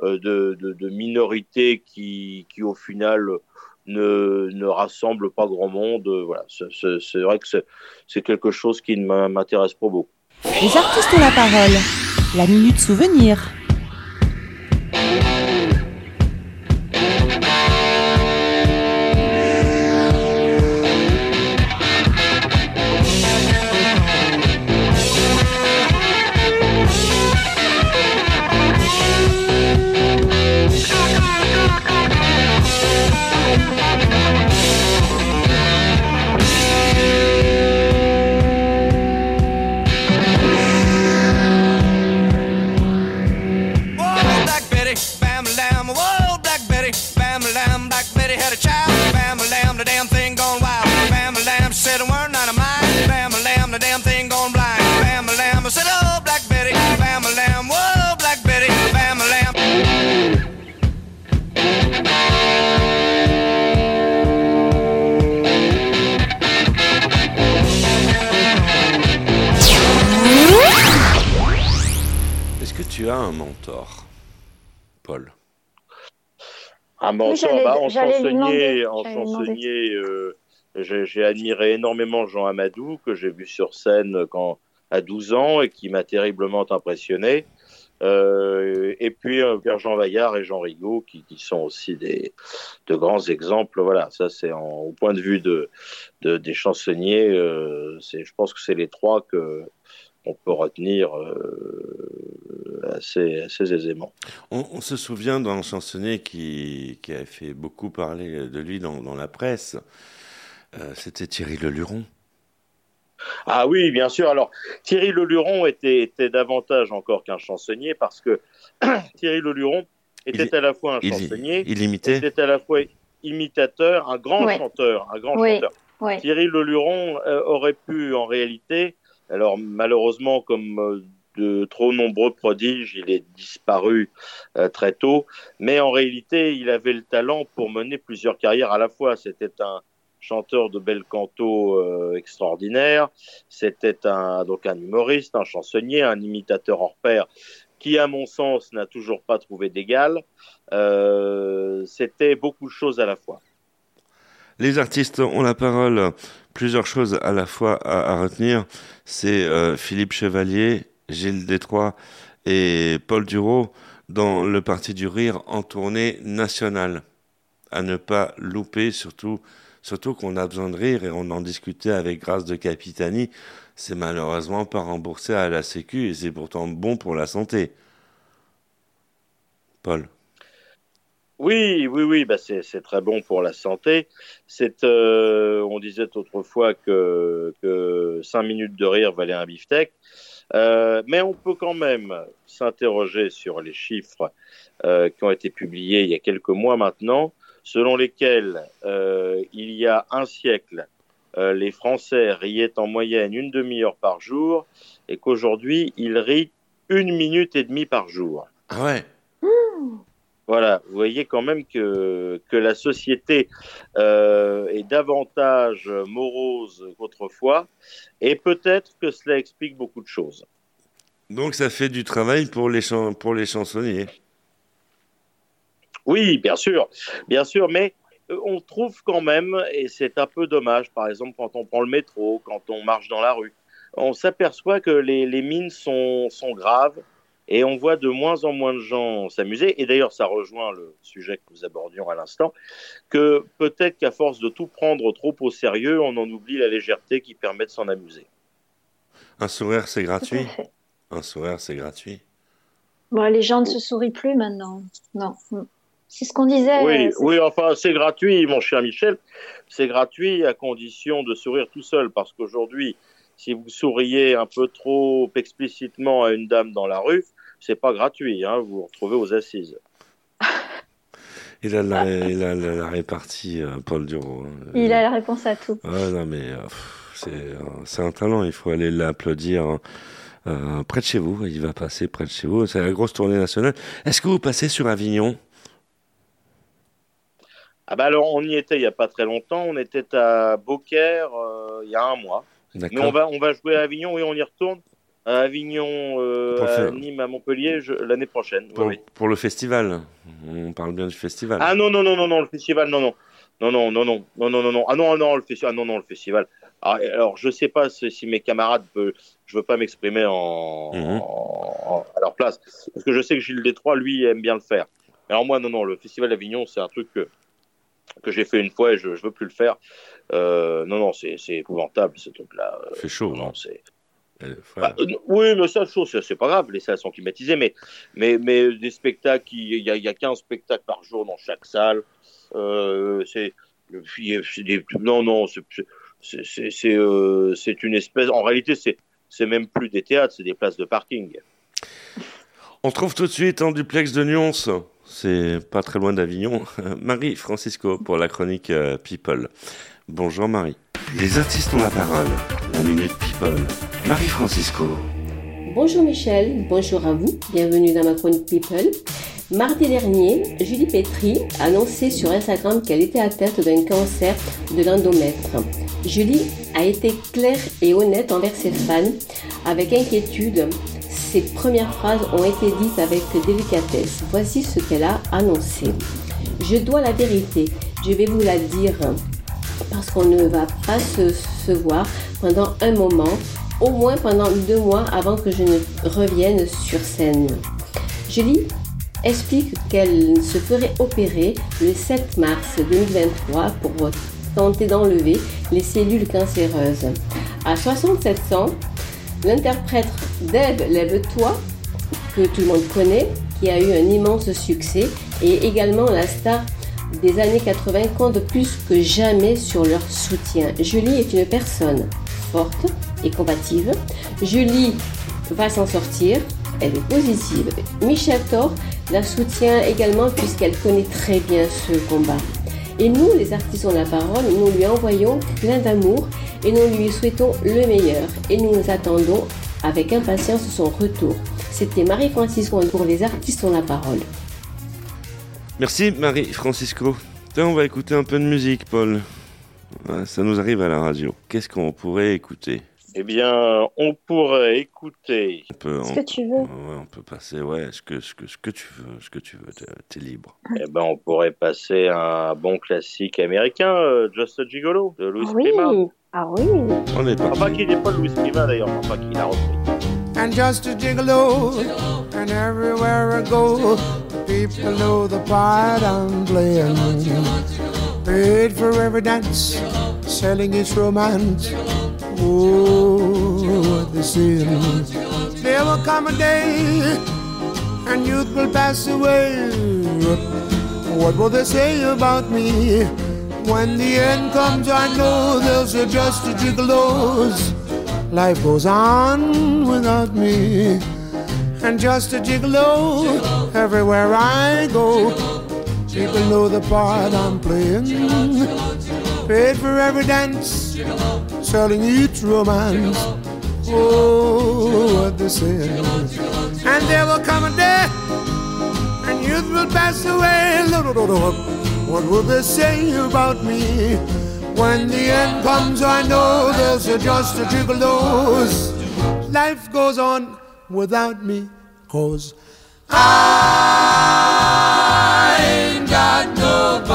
C: de, de, de minorités qui, qui au final ne, ne rassemblent pas grand monde. Voilà, c'est- vrai que c'est- quelque chose qui ne m'in- m'intéresse pas beaucoup.
K: Les artistes ont la parole. La minute souvenir.
C: Chansonnier, en chansonnier euh, j'ai admiré énormément Jean Amadou, que j'ai vu sur scène quand, à 12 ans et qui m'a terriblement impressionné. Euh, et puis euh, Pierre-Jean Vaillard et Jean Rigaud, qui, qui sont aussi des, de grands exemples. Voilà, ça c'est au point de vue de, de- des chansonniers, euh, je pense que c'est les trois que on peut retenir euh, assez, assez aisément.
A: on, on se souvient d'un chansonnier qui, qui a fait beaucoup parler de lui dans, dans la presse. Euh, C'était Thierry Leluron.
C: Ah oui, bien sûr. Alors, Thierry Leluron était, était davantage encore qu'un chansonnier parce que [clears throat] Thierry Leluron était
A: Il-
C: à la fois un
A: il-
C: chansonnier,
A: il imitait
C: était à la fois imitateur, un grand
B: Ouais.
C: chanteur, un grand
B: Oui,
C: chanteur.
B: oui.
C: Thierry Leluron euh, aurait pu, en réalité, alors malheureusement, comme euh, de trop nombreux prodiges, il est disparu euh, très tôt, mais en réalité, il avait le talent pour mener plusieurs carrières à la fois. C'était un chanteur de bel canto euh, extraordinaire, c'était un donc humoriste, un chansonnier, un imitateur hors pair qui, à mon sens, n'a toujours pas trouvé d'égal. C'était beaucoup de choses à la fois.
A: Les artistes ont la parole. Plusieurs choses à la fois à, retenir. C'est euh, Philippe Chevalier, Gilles Détroit et Paul Duro dans le Parti du Rire en tournée nationale. À ne pas louper, surtout, surtout qu'on a besoin de rire et on en discutait avec Grâce de Capitani. C'est malheureusement pas remboursé à la Sécu et c'est pourtant bon pour la santé. Paul.
C: Oui, oui, oui, bah c'est très bon pour la santé. C'est, euh, on disait autrefois que, que 5 minutes de rire valait un beefsteak. Euh, mais on peut quand même s'interroger sur les chiffres euh, qui ont été publiés il y a quelques mois maintenant, selon lesquels euh, il y a un siècle, euh, les Français riaient en moyenne une demi-heure par jour et qu'aujourd'hui, ils rient une minute et demie par jour.
A: Ah ouais.
C: Voilà, vous voyez quand même que, que la société euh, est davantage morose qu'autrefois, et peut-être que cela explique beaucoup de choses.
A: Donc ça fait du travail pour les, chan- pour les chansonniers.
C: Oui, bien sûr, bien sûr, mais euh, on trouve quand même, et c'est un peu dommage, par exemple quand on prend le métro, quand on marche dans la rue, on s'aperçoit que les, les mines sont, sont graves et on voit de moins en moins de gens s'amuser. Et d'ailleurs, ça rejoint le sujet que nous abordions à l'instant, que peut-être qu'à force de tout prendre trop au sérieux, on en oublie la légèreté qui permet de s'en amuser.
A: Un sourire, c'est gratuit. Un sourire, c'est gratuit.
B: Bon, les gens ne se sourient plus maintenant. Non. C'est ce qu'on disait.
C: Oui, oui, enfin, c'est gratuit, mon cher Michel. C'est gratuit à condition de sourire tout seul, parce qu'aujourd'hui, si vous souriez un peu trop explicitement à une dame dans la rue, c'est pas gratuit, hein, vous vous retrouvez aux assises. [laughs]
A: Il a la, il a la, la répartie, euh, Paul Duro. hein.
B: Il a la réponse à tout.
A: Ah non, mais euh, c'est euh, c'est un talent, il faut aller l'applaudir euh, près de chez vous. Il va passer près de chez vous. C'est la grosse tournée nationale. Est-ce que vous passez sur Avignon?
C: Ah bah alors, on y était il y a pas très longtemps, on était à Beaucaire euh, il y a un mois. Mais on va, on va jouer à Avignon, oui, on y retourne. À Avignon, euh, à Nîmes, à Montpellier, l'année prochaine.
A: pour,
C: oui.
A: pour le festival. On parle bien du festival.
C: Ah non, non, non, non, non, le festival, non, non. Non, non, non, non, non, non, non, non. Ah non, non, le festival. Ah non, non, le festival. Ah, et alors, je sais pas si, si mes camarades peuvent. Je veux pas m'exprimer en,
A: Mhm.
C: en- en- à leur place. Parce que je sais que Gilles Détroit, lui, aime bien le faire. Alors, moi, non, non, le festival d'Avignon, c'est un truc que, que j'ai fait une fois et je, je veux plus le faire. Euh, non, non, c'est c'est épouvantable, ce truc-là. Euh,
A: fait chaud.
C: non,
A: hein.
C: c'est.
A: Euh.
C: Bah, euh, oui, mais ça, chose, c'est c'est pas grave, les salles sont climatisées, mais, mais, mais des spectacles, il y a, il y a 15 spectacles par jour dans chaque salle. Euh, c'est c'est non, non, c'est- c'est- c'est c'est, euh, c'est une espèce. En réalité, c'est c'est même plus des théâtres, c'est des places de parking.
A: On trouve tout de suite en duplex de Nyons. C'est pas très loin d'Avignon. [laughs] Marie Francisco pour la chronique People. Bonjour Marie. Les artistes ont la parole. La minute People. Marie Francisco.
P: Bonjour Michel, bonjour à vous, bienvenue dans ma chronique People. Mardi dernier, Julie Petri a annoncé sur Instagram qu'elle était atteinte d'un cancer de l'endomètre. Julie a été claire et honnête envers ses fans, avec inquiétude. Ses premières phrases ont été dites avec délicatesse. Voici ce qu'elle a annoncé. Je dois la vérité, je vais vous la dire parce qu'on ne va pas se, voir pendant un moment, au moins pendant deux mois avant que je ne revienne sur scène. Julie explique qu'elle se ferait opérer le 7 mars 2023 pour tenter d'enlever les cellules cancéreuses. À 67 ans, l'interprète Deb Lève-toi, que tout le monde connaît, qui a eu un immense succès, et également la star des années 80 compte plus que jamais sur leur soutien. Julie est une personne forte et combative. Julie va s'en sortir. Elle est positive. Michel Thor la soutient également puisqu'elle connaît très bien ce combat. Et nous, les artistes ont la parole, nous lui envoyons plein d'amour et nous lui souhaitons le meilleur. Et nous attendons avec impatience son retour. C'était Marie-Francisco pour les artistes ont la parole.
A: Merci Marie Francisco. Tiens, on va écouter un peu de musique, Paul. Ouais, Ça nous arrive à la radio. Qu'est-ce qu'on pourrait écouter?
C: Eh bien, on pourrait écouter.
A: on peut,
B: Ce
A: on-
B: que tu veux.
A: Ouais, on peut passer, ouais, ce que, ce que, ce que tu veux, ce que tu veux, t'es- libre.
C: Eh ben, on pourrait passer un bon classique américain, euh, Just a Gigolo, de Louis
B: Ah oui.
C: Prima.
B: Ah oui.
A: On est parti.
C: Enfin, qu'il n'est pas Louis Prima d'ailleurs, enfin, qu'il a repris.
L: and just a gigolo. And everywhere I go, people know the part I'm playing. Paid for every dance, selling its romance. Oh, they say. There will come a day, and youth will pass away. What will they say about me? When the end comes, I know they'll say just a gigolos. Life goes on without me. And just a gigolo everywhere I go. People know the part I'm playing. Paid for every dance, selling each romance. Oh, what they say. And there will come a day, and youth will pass away. What will they say about me? When the end comes, I know there's just a gigolos. Life goes on without me, cause I ain't got nobody.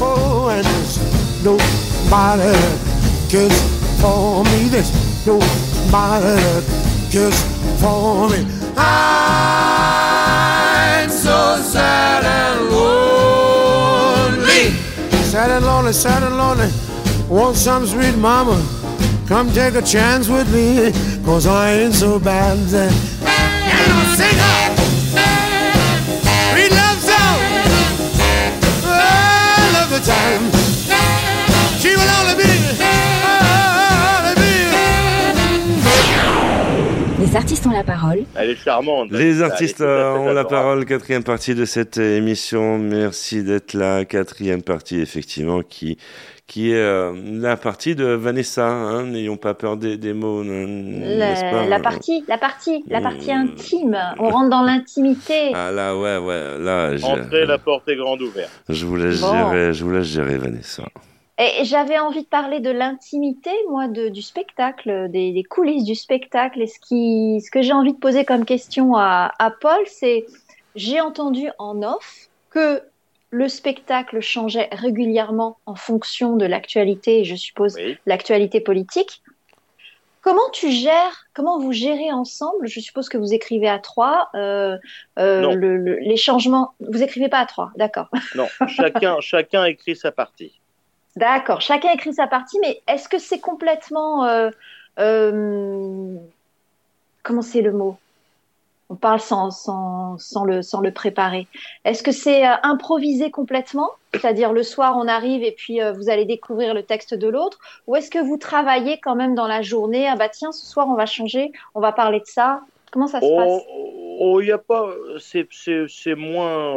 L: Oh, and there's nobody cares for me. There's nobody cares for me. I'm so sad and lonely. Sad and lonely, sad and lonely. Want some sweet mama? Come take a chance with me, cause I ain't so bad. And I'll sing up. We love song. Oh, ah, love the time. Singer.
I: artistes ont la parole.
C: Elle est charmante.
A: Les artistes euh, ont la parole, quatrième partie de cette émission. Merci d'être là. Quatrième partie, effectivement, qui qui est euh, la partie de Vanessa. hein. N'ayons pas peur des, des mots, pas
B: La, partie, la partie, la partie
A: Hmm.
B: intime. On rentre dans l'intimité.
A: Ah là, ouais, ouais, là, je,
C: Entrez, la porte est grande ouverte.
A: je vous laisse
B: Bon.
A: gérer, je vous laisse gérer, Vanessa.
B: Et j'avais envie de parler de l'intimité, moi, de, du spectacle, des, des coulisses du spectacle. Et ce, qui, ce que j'ai envie de poser comme question à, à Paul, c'est j'ai entendu en off que le spectacle changeait régulièrement en fonction de l'actualité, je suppose
C: Oui.
B: l'actualité politique. Comment tu gères, comment vous gérez ensemble? Je suppose que vous écrivez à trois. euh, euh,
C: Non.
B: le- le- les changements, vous écrivez pas à trois, d'accord.
C: Non, chacun, [laughs] chacun écrit sa partie.
B: D'accord, chacun écrit sa partie, mais est-ce que c'est complètement... euh, euh, comment c'est le mot? On parle sans, sans, sans, le, sans le préparer. Est-ce que c'est euh, improvisé complètement? C'est-à-dire le soir on arrive et puis euh, vous allez découvrir le texte de l'autre? Ou est-ce que vous travaillez quand même dans la journée? Ah bah tiens, ce soir on va changer, on va parler de ça. Comment ça se passe?
C: Oh, oh, y a pas, c'est, moins,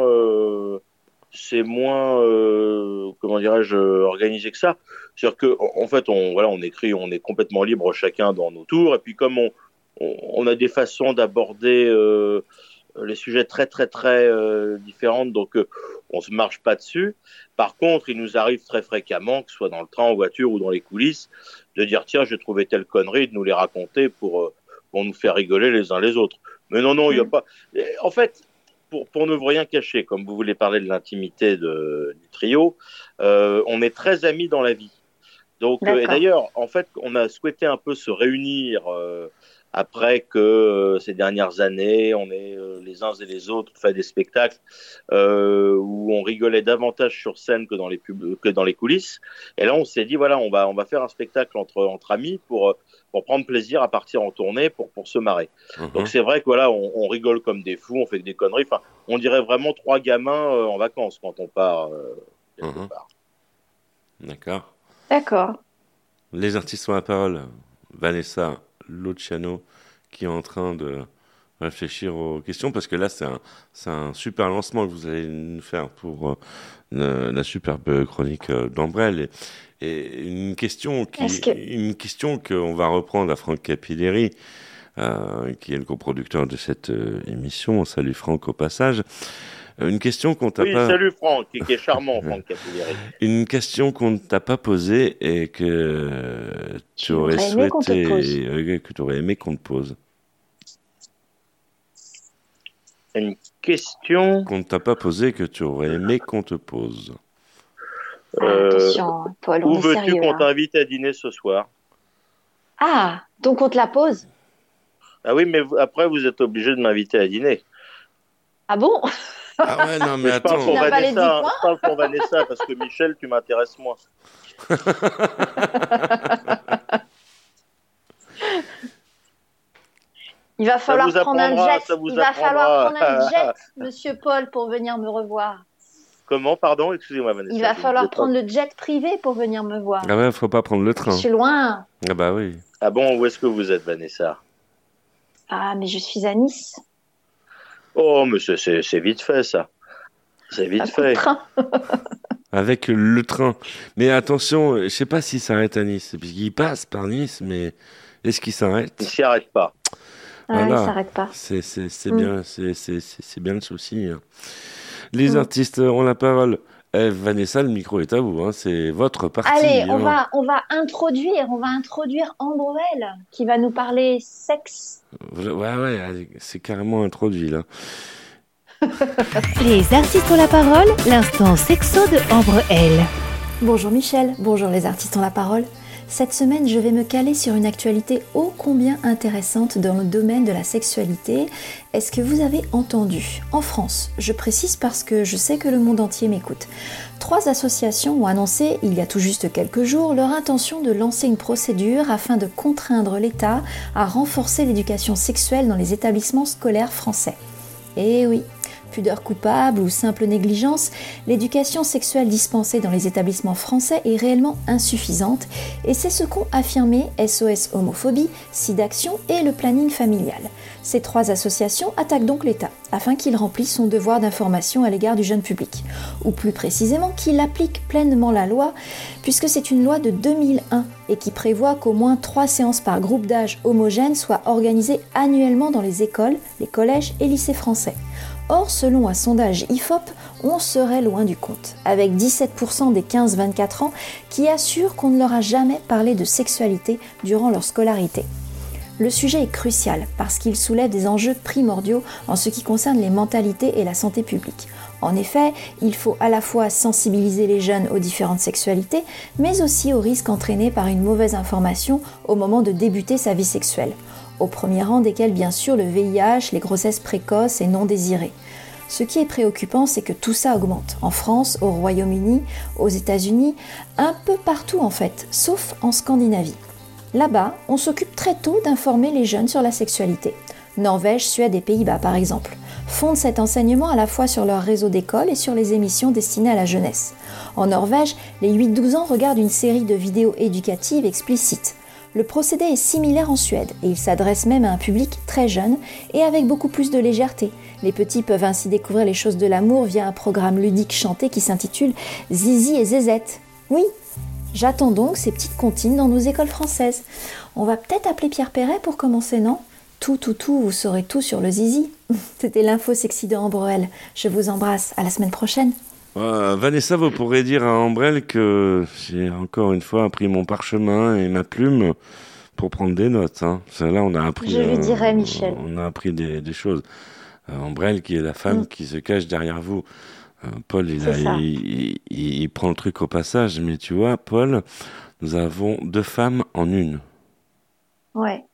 C: c'est moins, euh, comment dirais-je, organisé que ça. C'est-à-dire que, en fait, on, voilà, on écrit, on est complètement libre chacun dans nos tours, et puis comme on, on, on a des façons d'aborder euh, les sujets très, très, très euh, différentes, donc euh, on se marche pas dessus. Par contre, il nous arrive très fréquemment, que ce soit dans le train, en voiture ou dans les coulisses, de dire tiens, j'ai trouvé telle connerie, de nous les raconter pour euh, pour nous faire rigoler les uns les autres. Mais non, non, il n'y a pas. Et En fait, pour, pour ne vous rien cacher, comme vous voulez parler de l'intimité du trio, euh, on est très amis dans la vie. Donc, euh, et d'ailleurs, en fait, on a souhaité un peu se réunir euh, après que euh, ces dernières années, on est euh, les uns et les autres fait des spectacles euh, où on rigolait davantage sur scène que dans les pub que dans les coulisses. Et là, on s'est dit voilà, on va on va faire un spectacle entre entre amis pour pour prendre plaisir à partir en tournée pour pour se marrer.
A: Mhm.
C: Donc c'est vrai que voilà, on, on rigole comme des fous, on fait des conneries. Enfin, on dirait vraiment trois gamins euh, en vacances quand on part. euh, quelque
A: Mhm.
C: part.
A: D'accord.
B: D'accord.
A: Les artistes ont la parole. Vanessa Luciano qui est en train de réfléchir aux questions parce que là c'est un, c'est un super lancement que vous allez nous faire pour euh, la superbe chronique euh, d'Ambrelle et, et une question qui
B: que-
A: une question qu'on va reprendre à Franck Capilleri euh, qui est le coproducteur de cette euh, émission. On salue Franck au passage. Euh, Une question qu'on t'a
C: Oui,
A: pas
C: salut Franck, qui, est charmant, [laughs] Franck Capilleri.
A: une question qu'on ne t'a pas posée et que euh, tu aurais
B: J'aurais aimé qu'on te
A: souhaité
B: pose.
A: euh, que tu aurais aimé qu'on te pose.
C: Une question.
A: Qu'on ne t'a pas posée que tu aurais aimé qu'on te pose.
C: euh,
B: Attention, Paul, on
C: où veux-tu qu'on
B: hein.
C: t'invite à dîner ce soir?
B: Ah, donc on te la pose?
C: Ah oui, mais vous- après vous êtes obligé de m'inviter à dîner.
B: Ah bon?
A: Ah ouais, non, mais
C: je parle
A: attends.
C: pour
B: pas les points
C: je pour Vanessa parce que Michel, tu m'intéresses moins. [laughs]
B: Il va falloir prendre un jet.
C: ça vous
B: Il va falloir prendre un [laughs] jet, Monsieur Paul, pour venir me revoir.
C: Comment, pardon? Excusez-moi, Vanessa.
B: Il va
C: je
B: falloir prendre le jet privé pour venir me voir.
A: Ah ouais, faut pas prendre le
B: Je
A: train.
B: suis loin.
A: Ah bah oui.
C: Ah bon, où est-ce que vous êtes, Vanessa?
B: Ah, mais je suis à Nice.
C: Oh, mais c'est- vite fait, ça. C'est vite fait.
B: train. [laughs]
A: Avec le train. Mais attention, je sais pas s'il s'arrête à Nice. Puisqu'il passe par Nice, mais est-ce qu'il
C: Il
A: s'arrête?
C: Ne s'y arrête pas.
B: Ah, il s'arrête pas.
A: C'est
B: Mm.
A: bien, c'est bien le souci. hein. Les
B: Mm.
A: artistes ont la parole. Eh, Vanessa, le micro est à vous. hein. C'est votre partie.
B: Allez, on
A: hein.
B: va, on va introduire, on va introduire Ambrel qui va nous parler sexe.
A: Ouais, ouais, c'est carrément introduit là. [laughs]
K: Les artistes ont la parole, l'instant sexo de Ambre L.
Q: Bonjour Michel, bonjour les artistes ont la parole. Cette semaine, je vais me caler sur une actualité ô combien intéressante dans le domaine de la sexualité. Est-ce que vous avez entendu? En France, je précise parce que je sais que le monde entier m'écoute. Trois associations ont annoncé, il y a tout juste quelques jours, leur intention de lancer une procédure afin de contraindre l'État à renforcer l'éducation sexuelle dans les établissements scolaires français. Et oui, Pudeur coupable ou simple négligence, l'éducation sexuelle dispensée dans les établissements français est réellement insuffisante et c'est ce qu'ont affirmé SOS Homophobie, SIDAction et le planning familial. Ces trois associations attaquent donc l'État afin qu'il remplisse son devoir d'information à l'égard du jeune public, ou plus précisément qu'il applique pleinement la loi, puisque c'est une loi de 2001 et qui prévoit qu'au moins trois séances par groupe d'âge homogène soient organisées annuellement dans les écoles, les collèges et lycées français. Or, selon un sondage IFOP, on serait loin du compte, avec 17% des 15-24 ans qui assurent qu'on ne leur a jamais parlé de sexualité durant leur scolarité. Le sujet est crucial parce qu'il soulève des enjeux primordiaux en ce qui concerne les mentalités et la santé publique. En effet, il faut à la fois sensibiliser les jeunes aux différentes sexualités, mais aussi aux risques entraînés par une mauvaise information au moment de débuter sa vie sexuelle. Au premier rang desquels bien sûr le VIH, les grossesses précoces et non désirées. Ce qui est préoccupant, c'est que tout ça augmente. En France, au Royaume-Uni, aux États-Unis, un peu partout en fait, sauf en Scandinavie. Là-bas, on s'occupe très tôt d'informer les jeunes sur la sexualité. Norvège, Suède et Pays-Bas par exemple fondent cet enseignement à la fois sur leur réseau d'école et sur les émissions destinées à la jeunesse. En Norvège, les 8-12 ans regardent une série de vidéos éducatives explicites. Le procédé est similaire en Suède et il s'adresse même à un public très jeune et avec beaucoup plus de légèreté. Les petits peuvent ainsi découvrir les choses de l'amour via un programme ludique chanté qui s'intitule Zizi et Zézette. Oui, J'attends donc ces petites comptines dans nos écoles françaises. On va peut-être appeler Pierre Perret pour commencer, non? Tout, tout, tout, vous saurez tout sur le zizi. [laughs] C'était l'info sexy de Ambrel. Je vous embrasse. À la semaine prochaine.
A: Euh, Vanessa, vous pourrez dire à Ambrel que j'ai encore une fois pris mon parchemin et ma plume pour prendre des notes. Hein. Là, on a appris.
B: Je lui dirai, Michel.
A: On a appris des, des choses. Euh, Ambrel, qui est la femme
B: Mm.
A: qui se cache derrière vous. Euh, Paul, il, a- il, il- il prend le truc au passage, mais tu vois, Paul, nous avons deux femmes en une.
B: Ouais.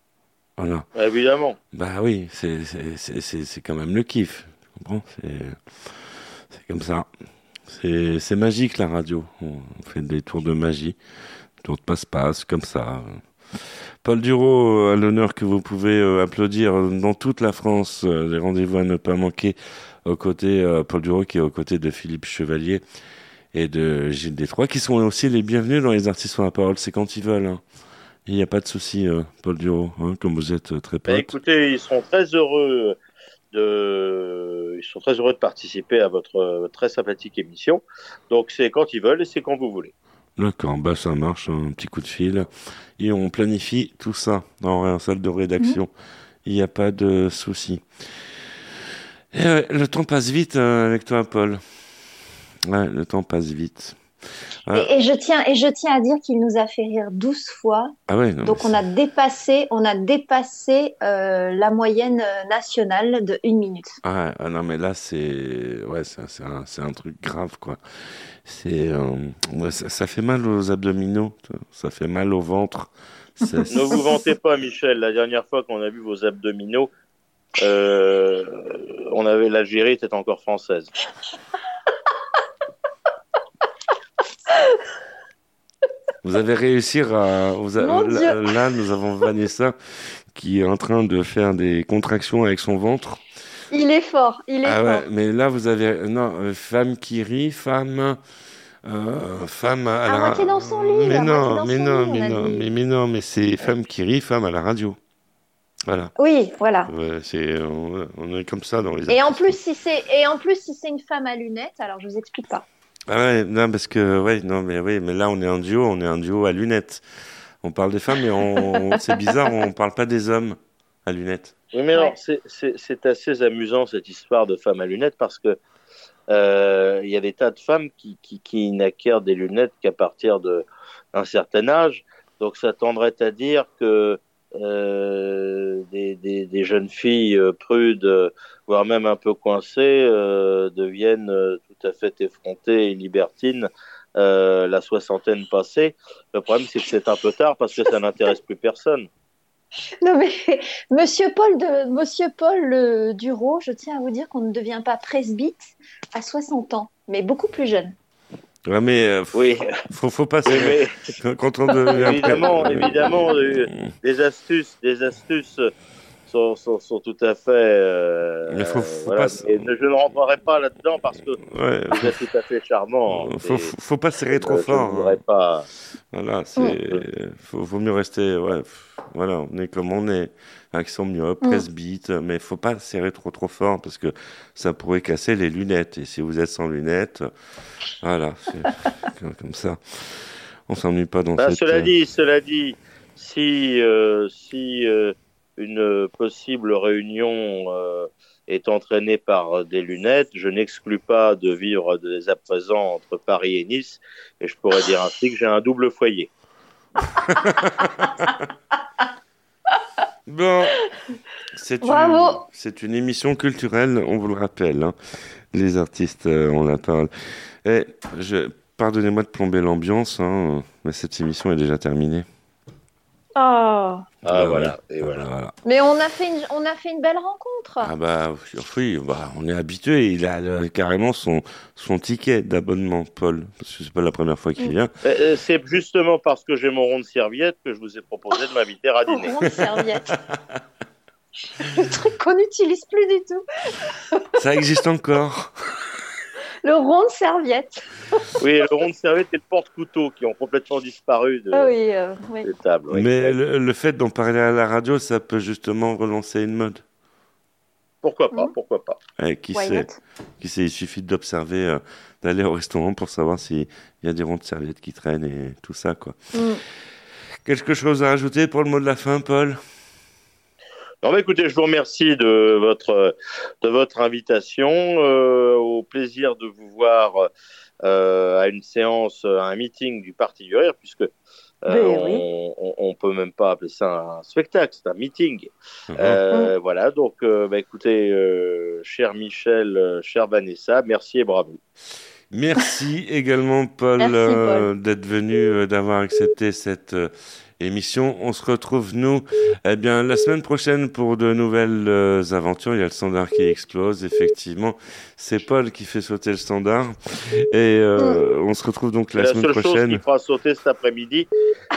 A: Voilà.
C: Évidemment.
A: Bah oui, c'est c'est- c'est- c'est- c'est quand même le kiff. Tu comprends? C'est c'est comme ça. C'est magique la radio. On fait des tours de magie, tours de passe-passe, comme ça. Paul Duro, à l'honneur que vous pouvez euh, applaudir dans toute la France. euh, Les rendez-vous à ne pas manquer aux côtés, euh, Paul Duro qui est aux côtés de Philippe Chevalier et de Gilles Détroit, qui sont aussi les bienvenus dans les artistes sur la parole. C'est quand ils veulent. hein. Il n'y a pas de souci, euh, Paul Duro, hein, comme vous êtes euh, très
C: Bah,
A: pote.
C: écoutez, ils sont très heureux de, ils sont très heureux de participer à votre très sympathique émission. Donc c'est quand ils veulent et c'est quand vous voulez.
A: D'accord, bah ça marche, un petit coup de fil. Et on planifie tout ça dans la salle de rédaction. Il n'y a pas de souci. Et ouais, le temps passe vite euh, avec toi, Paul. Ouais, le temps passe vite.
B: Et, et je tiens, et je tiens à dire qu'il nous a fait rire 12 fois.
A: ah ouais, non,
B: Donc on a dépassé, on a dépassé euh, la moyenne euh, nationale de une minute.
A: Ah, ah non, mais là, c'est ouais, c'est un, c'est un truc grave, quoi. C'est euh, ouais, ça, ça fait mal aux abdominaux, ça fait mal au ventre. [laughs]
C: Ne vous vantez pas, Michel. La dernière fois qu'on a vu vos abdominaux, euh, on avait l'Algérie était encore française.
A: Vous avez réussi à. Vous a-
B: Mon
A: là, nous avons Vanessa qui est en train de faire des contractions avec son ventre.
B: Il est fort, il est
A: Ah
B: fort.
A: mais là, vous avez. Non, euh, femme qui rit, femme. euh, femme à
B: À
A: la
B: moitié dans son lit,
A: Mais non, mais non,
B: lit,
A: mais non, mais, mais non, mais c'est femme qui rit, femme à la radio. Voilà.
B: Oui, voilà.
A: Ouais, c'est, on, on est comme ça dans les.
B: Et en plus, si c'est et en plus si c'est une femme à lunettes, alors je vous explique pas.
A: Ah ouais, non, parce que, ouais, non, mais oui, mais là, on est un duo, on est un duo à lunettes. On parle des femmes, mais on, c'est bizarre, on parle pas des hommes à lunettes.
C: Oui, mais non, c'est- assez amusant cette histoire de femme à lunettes parce que euh, il y a des tas de femmes qui, qui, qui n'acquièrent des lunettes qu'à partir de- d'un certain âge. Donc ça tendrait à dire que euh, des, jeunes filles euh, prudes, euh, voire même un peu coincées, deviennent tout à fait effrontées et libertines la soixantaine passée. Le problème, c'est que c'est un peu tard parce que ça n'intéresse plus personne.
B: Non mais [laughs] Monsieur Paul Monsieur Paul Duro, je tiens à vous dire qu'on ne devient pas presbyte à 60 ans, mais beaucoup plus jeune.
A: Ouais, mais, euh,
C: Oui.
A: faut, faut pas
C: Oui,
A: Quand on devient [laughs]
C: évidemment, évidemment, euh, des astuces, des astuces sont, sont, sont tout à fait. euh,
A: Mais faut- faut
C: voilà.
A: pas-
C: Et ne- je ne rentrerai pas là-dedans parce que
A: Ouais.
C: vous êtes tout à fait charmant.
A: Faut,
C: Et,
A: faut pas serrer trop
C: je
A: fort.
C: ne
A: hein.
C: pas.
A: Voilà, c'est, faut, vaut mieux rester, ouais, pff, voilà, on est comme on est, accent myope, presbyte, mais faut pas serrer trop trop fort parce que ça pourrait casser les lunettes. Et si vous êtes sans lunettes, voilà, c'est [laughs] comme- comme ça. On s'ennuie pas dans
C: Bah,
A: cette.
C: cela
A: euh,
C: dit, cela dit, si, euh, si euh, une possible réunion euh, est entraînée par des lunettes, je n'exclus pas de vivre dès à présent entre Paris et Nice, et je pourrais dire ainsi que j'ai un double foyer. [laughs]
A: Bon, c'est une,
B: Bravo.
A: c'est une émission culturelle, on vous le rappelle. hein. Les artistes, euh, on la parle. Et je, pardonnez-moi de plomber l'ambiance, hein, mais cette émission est déjà terminée.
B: Oh.
C: Ah,
A: Ouais,
C: voilà, et voilà.
A: Voilà.
B: Mais on a fait une, on a fait une belle rencontre.
A: Ah bah oui, bah, on est habitué. Il a euh, carrément son, son ticket d'abonnement, Paul, parce que c'est pas la première fois qu'il
B: Mm.
A: vient.
C: Euh, euh, C'est justement parce que j'ai mon rond de serviette que je vous ai proposé de m'inviter à dîner.
B: Rond de serviette. [laughs] Le truc qu'on n'utilise plus du tout.
A: Ça existe encore. [laughs]
B: Le rond de serviette. [laughs]
C: Oui, le rond de serviette et le porte-couteau qui ont complètement disparu de,
B: Ah oui, euh, oui.
C: des tables. oui.
A: Mais le, le fait d'en parler à la radio, ça peut justement relancer une mode.
C: Pourquoi pas, pourquoi pas.
A: Eh, qui
B: Why
A: sait Qui sait Il suffit d'observer, euh, d'aller au restaurant pour savoir s'il y a des ronds de serviettes qui traînent et tout ça, quoi.
B: Mm.
A: Quelque chose à rajouter pour le mot de la fin, Paul?
C: Non, mais écoutez, je vous remercie de votre, de votre invitation. euh, au plaisir de vous voir euh, à une séance, à un meeting du Parti du Rire, puisque euh,
B: Mais
C: on,
B: oui.
C: on, on peut même pas appeler ça un spectacle, c'est un meeting.
A: Mhm.
C: Euh, Voilà, donc, euh, bah, écoutez, euh, cher Michel, cher Vanessa, merci et bravo.
A: Merci [laughs] également, Paul, euh,
B: Paul.
A: d'être venu, euh, d'avoir accepté cette euh, émission. On se retrouve, nous, eh bien, la semaine prochaine pour de nouvelles euh, aventures. Il y a le standard qui explose, effectivement. C'est Paul qui fait sauter le standard. Et euh, on se retrouve donc la,
C: la
A: semaine
C: seule chose
A: prochaine.
C: qui fera sauter cet après-midi,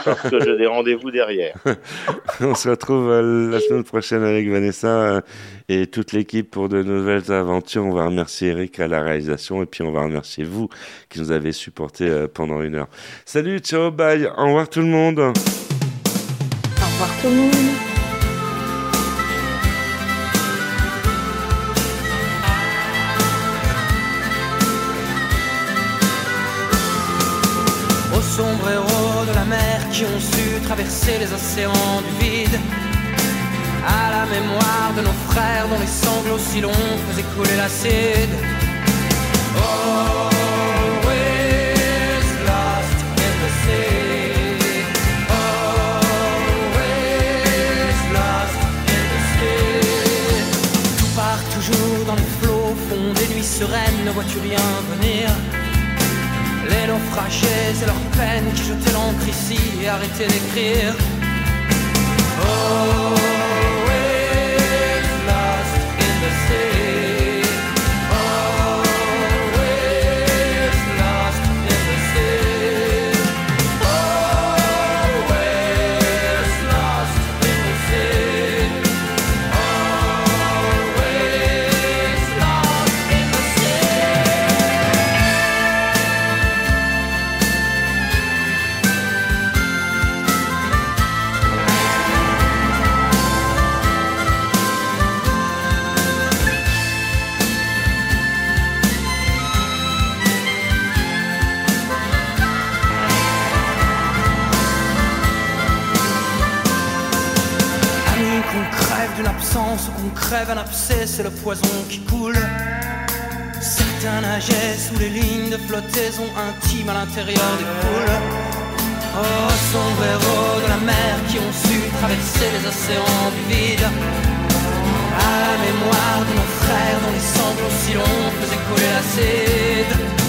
C: parce que j'ai des rendez-vous derrière. [laughs]
A: On se retrouve euh, la semaine prochaine avec Vanessa euh, et toute l'équipe pour de nouvelles aventures. On va remercier Eric à la réalisation et puis on va remercier vous qui nous avez supportés euh, pendant une heure. Salut, ciao, bye, au revoir tout le monde.
B: Revoir tout le monde.
R: Aux sombreros de la mer qui ont su traverser les océans du vide. À la mémoire de nos frères dont les sanglots si longs faisaient couler l'acide. Always ne vois-tu rien venir? Les naufragés et leurs peines qui jetaient l'encre ici et arrêtaient d'écrire. Always crève un abcès, c'est le poison qui coule. Certains nageaient sous les lignes de flottaison intime à l'intérieur des poules. Oh, sombre héros de la mer qui ont su traverser les océans du vide. À la mémoire de nos frères dont les sanglots si longs faisaient couler l'acide.